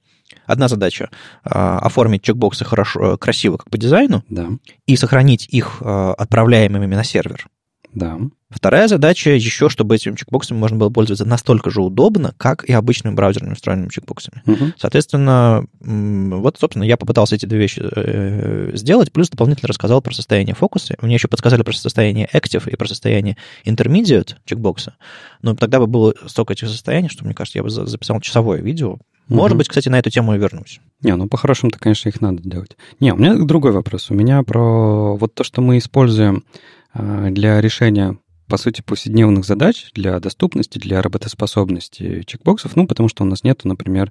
Одна задача а, оформить чекбоксы хорошо, красиво, как по дизайну, да. и сохранить их а, отправляемыми на сервер. Да. Вторая задача еще, чтобы этими чекбоксами можно было пользоваться настолько же удобно, как и обычными браузерными встроенными чекбоксами. Угу. Соответственно, вот, собственно, я попытался эти две вещи э, сделать, плюс дополнительно рассказал про состояние фокуса. Мне еще подсказали про состояние active и про состояние intermediate чекбокса. Но тогда бы было столько этих состояний, что, мне кажется, я бы записал часовое видео. Может угу. быть, кстати, на эту тему и вернусь. Не, ну по-хорошему-то, конечно, их надо делать. Не, у меня другой вопрос. У меня про вот то, что мы используем а, для решения по сути, повседневных задач для доступности, для работоспособности чекбоксов, ну, потому что у нас нет, например,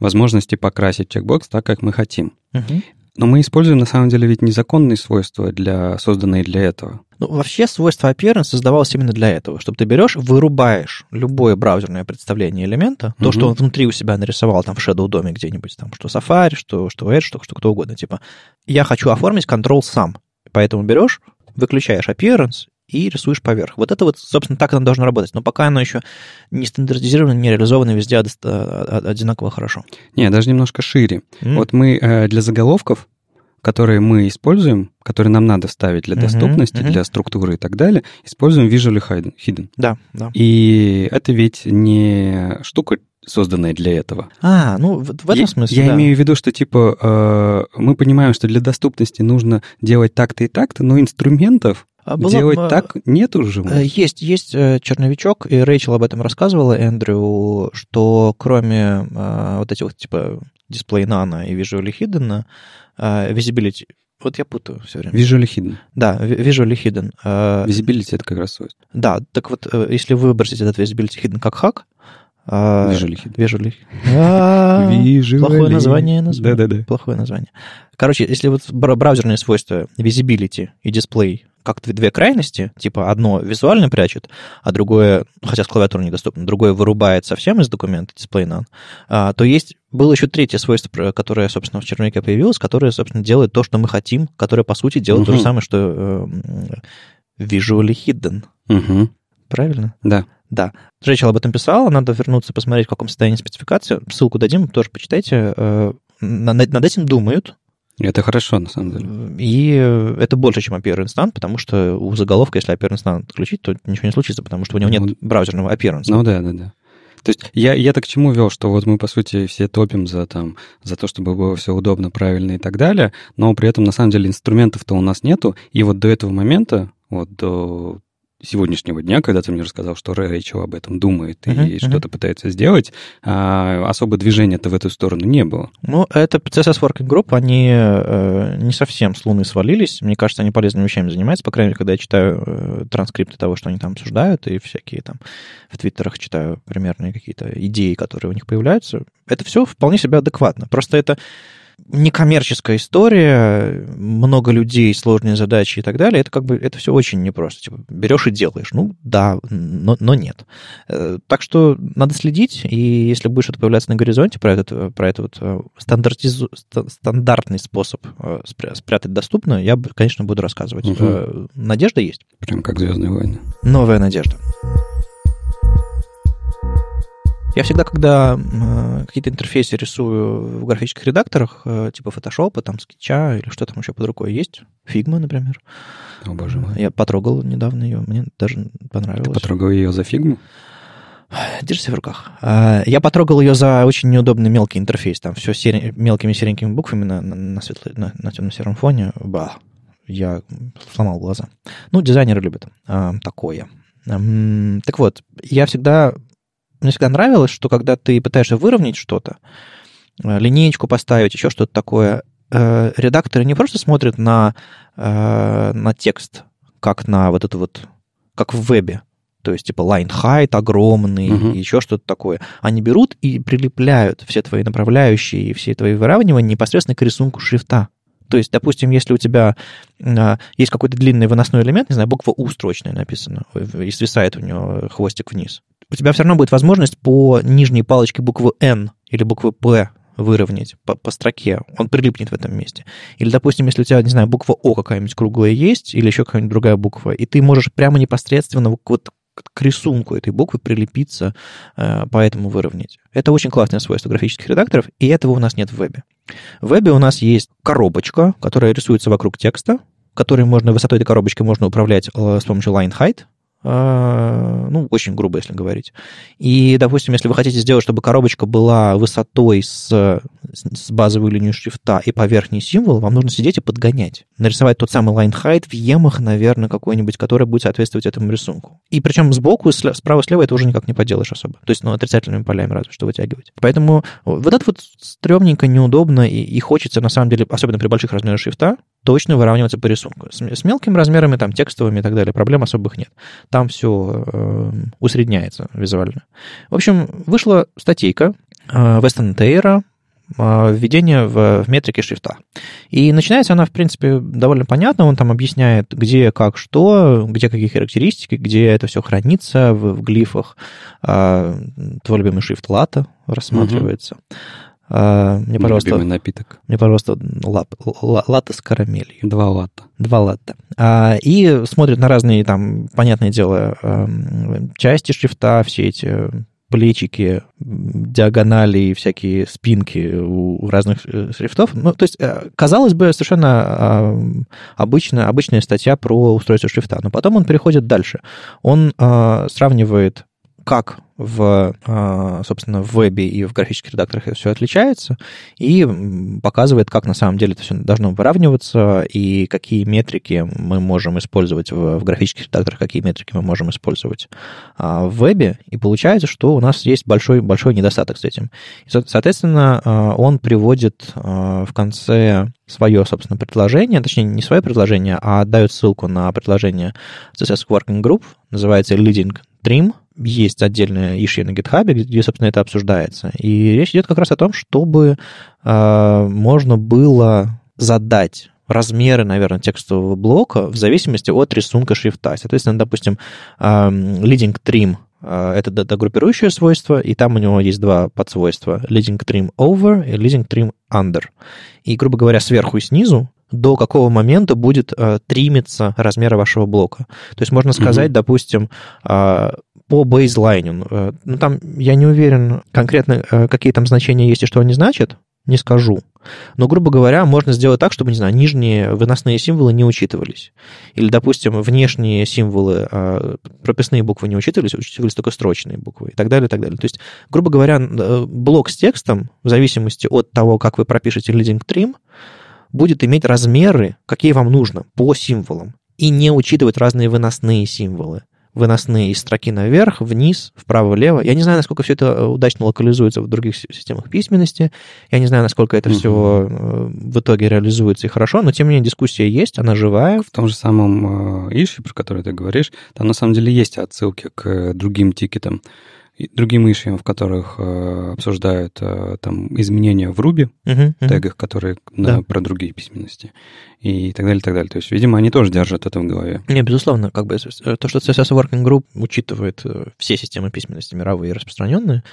возможности покрасить чекбокс так, как мы хотим. Угу. Но мы используем, на самом деле, ведь незаконные свойства, для, созданные для этого. Ну, вообще свойство appearance создавалось именно для этого, чтобы ты берешь, вырубаешь любое браузерное представление элемента, угу. то, что он внутри у себя нарисовал там в Shadow доме где-нибудь, там, что Safari, что, что Edge, что, что кто угодно, типа, я хочу оформить control сам. Поэтому берешь, выключаешь appearance и рисуешь поверх. Вот это вот, собственно, так оно должно работать. Но пока оно еще не стандартизировано, не реализовано везде одинаково хорошо. Не, даже немножко шире. Mm. Вот мы э, для заголовков которые мы используем, которые нам надо вставить для доступности, uh-huh, uh-huh. для структуры и так далее, используем visually hidden. Да, да. И это ведь не штука, созданная для этого. А, ну в, в этом я, смысле. Я да. имею в виду, что типа э, мы понимаем, что для доступности нужно делать так-то и так-то, но инструментов а было, Делать а, так нет уже? Э, есть, есть э, черновичок, и Рэйчел об этом рассказывала, Эндрю, что кроме а, вот этих вот типа дисплей Nano и Visual Hidden, Visibility, вот я путаю все время. Visually Hidden. Да, Visually Hidden. Visibility — это как раз свойство. Да, так вот, если вы выбросите этот Visibility Hidden как хак, Hidden. Visually. Visually. Плохое название. Да-да-да. Плохое название. Короче, если вот браузерные свойства Visibility и Display как две крайности, типа одно визуально прячет, а другое, хотя с клавиатуры недоступно, другое вырубает совсем из документа дисплей none, а, то есть было еще третье свойство, которое, собственно, в черновике появилось, которое, собственно, делает то, что мы хотим, которое, по сути, делает угу. то же самое, что э, visually hidden. Угу. Правильно? Да. Да. Рэйчел об этом писала, надо вернуться, посмотреть, в каком состоянии спецификация. Ссылку дадим, тоже почитайте. Э, над этим думают, это хорошо, на самом деле. И это больше, чем appearance потому что у заголовка, если appearance отключить, то ничего не случится, потому что у него нет ну, браузерного appearance. Ну да, да, да. То есть я, я так к чему вел, что вот мы, по сути, все топим за, там, за то, чтобы было все удобно, правильно и так далее, но при этом, на самом деле, инструментов-то у нас нету, и вот до этого момента, вот до сегодняшнего дня, когда ты мне рассказал, что Рэйчел об этом думает uh-huh, и uh-huh. что-то пытается сделать, а, особо движения-то в эту сторону не было. Ну, это CSS Working Group, они э, не совсем с Луны свалились. Мне кажется, они полезными вещами занимаются, по крайней мере, когда я читаю э, транскрипты того, что они там обсуждают, и всякие там в твиттерах читаю примерные какие-то идеи, которые у них появляются. Это все вполне себе адекватно. Просто это некоммерческая история, много людей, сложные задачи и так далее, это как бы это все очень непросто. Типа, берешь и делаешь. Ну, да, но, но нет. Э, так что надо следить, и если будет что-то появляться на горизонте про этот, про этот вот э, стандартизу, стандартный способ э, спрятать доступно, я, конечно, буду рассказывать. Угу. Надежда есть. Прям как «Звездные войны». Новая надежда. Я всегда, когда э, какие-то интерфейсы рисую в графических редакторах, э, типа Photoshop, там, скетча или что там еще под рукой есть, Figma, например. О, боже мой. Я потрогал недавно ее, мне даже понравилось. Ты потрогал ее за Figma? Держи в руках. А, я потрогал ее за очень неудобный мелкий интерфейс. Там все сери... мелкими серенькими буквами на, на, на, светло... на, на темно-сером фоне. Ба, я сломал глаза. Ну, дизайнеры любят а, такое. Так вот, я всегда мне всегда нравилось, что когда ты пытаешься выровнять что-то, э, линеечку поставить, еще что-то такое, э, редакторы не просто смотрят на, э, на текст, как на вот это вот, как в вебе, то есть типа line height огромный, uh-huh. еще что-то такое. Они берут и прилепляют все твои направляющие и все твои выравнивания непосредственно к рисунку шрифта. То есть, допустим, если у тебя а, есть какой-то длинный выносной элемент, не знаю, буква У строчная написана, и свисает у него хвостик вниз, у тебя все равно будет возможность по нижней палочке буквы N или буквы P выровнять по, по строке, он прилипнет в этом месте. Или, допустим, если у тебя, не знаю, буква О какая-нибудь круглая есть, или еще какая-нибудь другая буква, и ты можешь прямо непосредственно вот к рисунку этой буквы прилепиться, э, поэтому выровнять. Это очень классное свойство графических редакторов, и этого у нас нет в вебе. В вебе у нас есть коробочка, которая рисуется вокруг текста, которой можно, высотой этой коробочки можно управлять э, с помощью line height, ну, очень грубо, если говорить. И, допустим, если вы хотите сделать, чтобы коробочка была высотой с, с базовой линией шрифта и по верхний символ, вам нужно сидеть и подгонять. Нарисовать тот самый line height в емах, наверное, какой-нибудь, который будет соответствовать этому рисунку. И причем сбоку, справа, слева это уже никак не поделаешь особо. То есть, ну, отрицательными полями разве что вытягивать. Поэтому вот это вот стрёмненько, неудобно, и, и хочется, на самом деле, особенно при больших размерах шрифта, точно выравниваться по рисунку. С, с мелкими размерами, там, текстовыми и так далее, проблем особых нет. Там все э, усредняется визуально. В общем, вышла статейка э, Western Tейра э, введение в, в метрике шрифта. И начинается она, в принципе, довольно понятно. Он там объясняет, где, как, что, где какие характеристики, где это все хранится в, в глифах. Э, твой любимый шрифт лата рассматривается. Угу. А, мне, пожалуйста, Любимый напиток. мне, пожалуйста, лап, ла- латте с карамелью. Два латта. Два латте. А, и смотрят на разные, там, понятное дело, эм, части шрифта, все эти плечики, диагонали и всякие спинки у разных шрифтов. Ну, то есть, э, казалось бы, совершенно эм, обычная, обычная статья про устройство шрифта. Но потом он переходит дальше. Он э, сравнивает, как в, э, собственно, в вебе и в графических редакторах все отличается, и показывает, как на самом деле это все должно выравниваться, и какие метрики мы можем использовать в, в графических редакторах, какие метрики мы можем использовать а, в вебе, и получается, что у нас есть большой, большой недостаток с этим. Соответственно, а, он приводит а, в конце свое, собственно, предложение, точнее, не свое предложение, а дает ссылку на предложение CSS Working Group, называется Leading Trim, есть отдельная issue на GitHub, где, собственно, это обсуждается. И речь идет как раз о том, чтобы э, можно было задать размеры, наверное, текстового блока в зависимости от рисунка шрифта. Соответственно, допустим, leading trim это д- догруппирующее свойство, и там у него есть два подсвойства. Leading trim over и leading trim under. И, грубо говоря, сверху и снизу до какого момента будет э, тримиться размеры вашего блока. То есть можно сказать, допустим, э, по бейзлайну. Э, ну, там я не уверен конкретно, э, какие там значения есть и что они значат, не скажу. Но, грубо говоря, можно сделать так, чтобы, не знаю, нижние выносные символы не учитывались. Или, допустим, внешние символы, э, прописные буквы не учитывались, учитывались только строчные буквы и так далее, и так далее. То есть, грубо говоря, э, блок с текстом, в зависимости от того, как вы пропишете leading trim, будет иметь размеры, какие вам нужно, по символам, и не учитывать разные выносные символы. Выносные из строки наверх, вниз, вправо-влево. Я не знаю, насколько все это э, удачно локализуется в других си- системах письменности. Я не знаю, насколько это все в итоге реализуется и хорошо, но тем не менее дискуссия есть, она живая. В том же самом э, issue, про который ты говоришь, там на самом деле есть отсылки к э, другим тикетам, другим ишьям, в которых э, обсуждают э, там изменения в Ruby, Мгм, мгм. тегах, которые на- Да. про другие письменности, и так далее, и так далее. То есть, видимо, они тоже держат это в голове. Не, безусловно, как бы э, то, что CSS Working Group учитывает э, все системы письменности мировые и распространенные,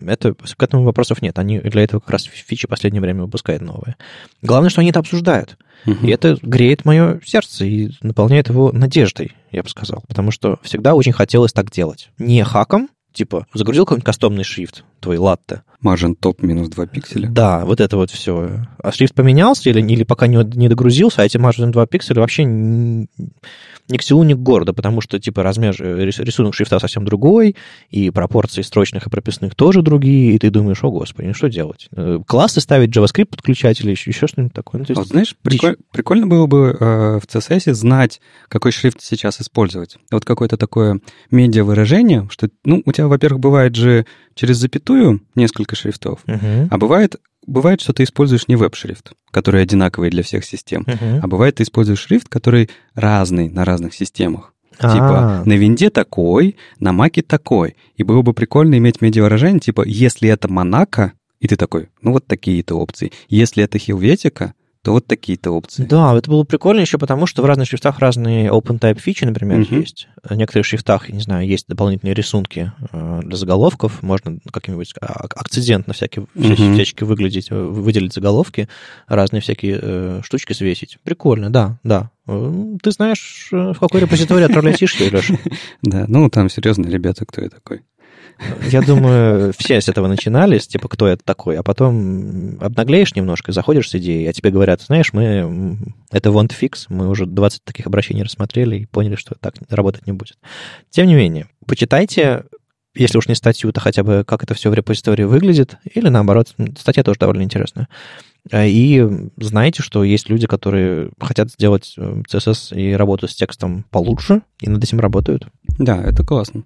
это, к этому вопросов нет. Они для этого как раз фичи в последнее время выпускают новые. Главное, что они это обсуждают. Мгм. И это греет мое сердце и наполняет его надеждой, я бы сказал. Потому что всегда очень хотелось так делать. Не хаком, типа загрузил какой-нибудь кастомный шрифт, твой латте. Margin топ минус 2 пикселя. Да, вот это вот все. А шрифт поменялся или, или пока не, не догрузился, а эти margin 2 пикселя вообще ни к селу, ни к городу, потому что, типа, размер, э, рис- рисунок шрифта совсем другой, и пропорции строчных и прописных тоже другие, и ты думаешь, о, господи, ну что делать? Э, Классы ставить, JavaScript подключать или еще, еще что-нибудь такое? Ну, то А есть вот знаешь, приколь- прикольно было бы э, в CSS знать, какой шрифт сейчас использовать. Вот какое-то такое медиа-выражение, что, ну, у тебя, во-первых, бывает же через запятую несколько шрифтов, Мгм. а бывает, бывает, что ты используешь не веб-шрифт, который одинаковый для всех систем, Мгм. а бывает, ты используешь шрифт, который разный на разных системах. А, Типа на винде такой, на маке такой. И было бы прикольно иметь медиа-выражение, типа, если это Монако, и ты такой, ну вот такие-то опции. Если это Хилветика, то вот такие-то опции. Да, это было прикольно еще потому, что в разных шрифтах разные OpenType фичи, например, Мгм. есть. В некоторых шрифтах, я не знаю, есть дополнительные рисунки э, для заголовков, можно каким-нибудь а- акцидентно всякие, вся- Мгм. всячески выглядеть, э, выделить заголовки, разные всякие э, штучки свесить. Прикольно, да, да. Э, Ты знаешь, в какой репозиторий отправлять Леша? <laughs> Да, ну там серьезно, ребята, кто я такой. Я думаю, все с этого начинали, с типа, кто это такой, а потом обнаглеешь немножко, заходишь с идеей, а тебе говорят, знаешь, мы... Это want fix, мы уже 20 таких обращений рассмотрели и поняли, что так работать не будет. Тем не менее, почитайте, если уж не статью, то хотя бы как это все в репозитории выглядит, или наоборот, статья тоже довольно интересная. А, И знаете, что есть люди, которые хотят сделать э, CSS и работу с текстом получше, и над этим работают. Да, это классно.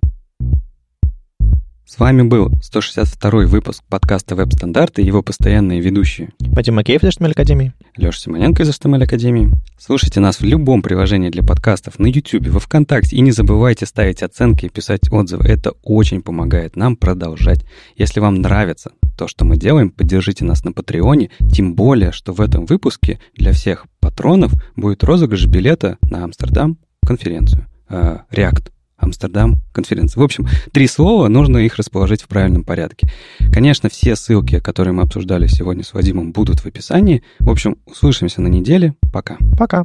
С вами был 162 выпуск подкаста «Веб-стандарты» и его постоянные ведущие Вадим Макеев из HTML Академии. Леша Симоненко из HTML Академии. Слушайте нас в любом приложении для подкастов, на YouTube, во Вконтакте. И не забывайте ставить оценки и писать отзывы. Это очень помогает нам продолжать. Если вам нравится то, что мы делаем, поддержите нас на Патреоне. Тем более, что в этом выпуске для всех патронов будет розыгрыш билета на Амстердам конференцию. э, React. Амстердам, конференция. В общем, три слова, нужно их расположить в правильном порядке. Конечно, все ссылки, которые мы обсуждали сегодня с Вадимом, будут в описании. В общем, услышимся на неделе. Пока. Пока.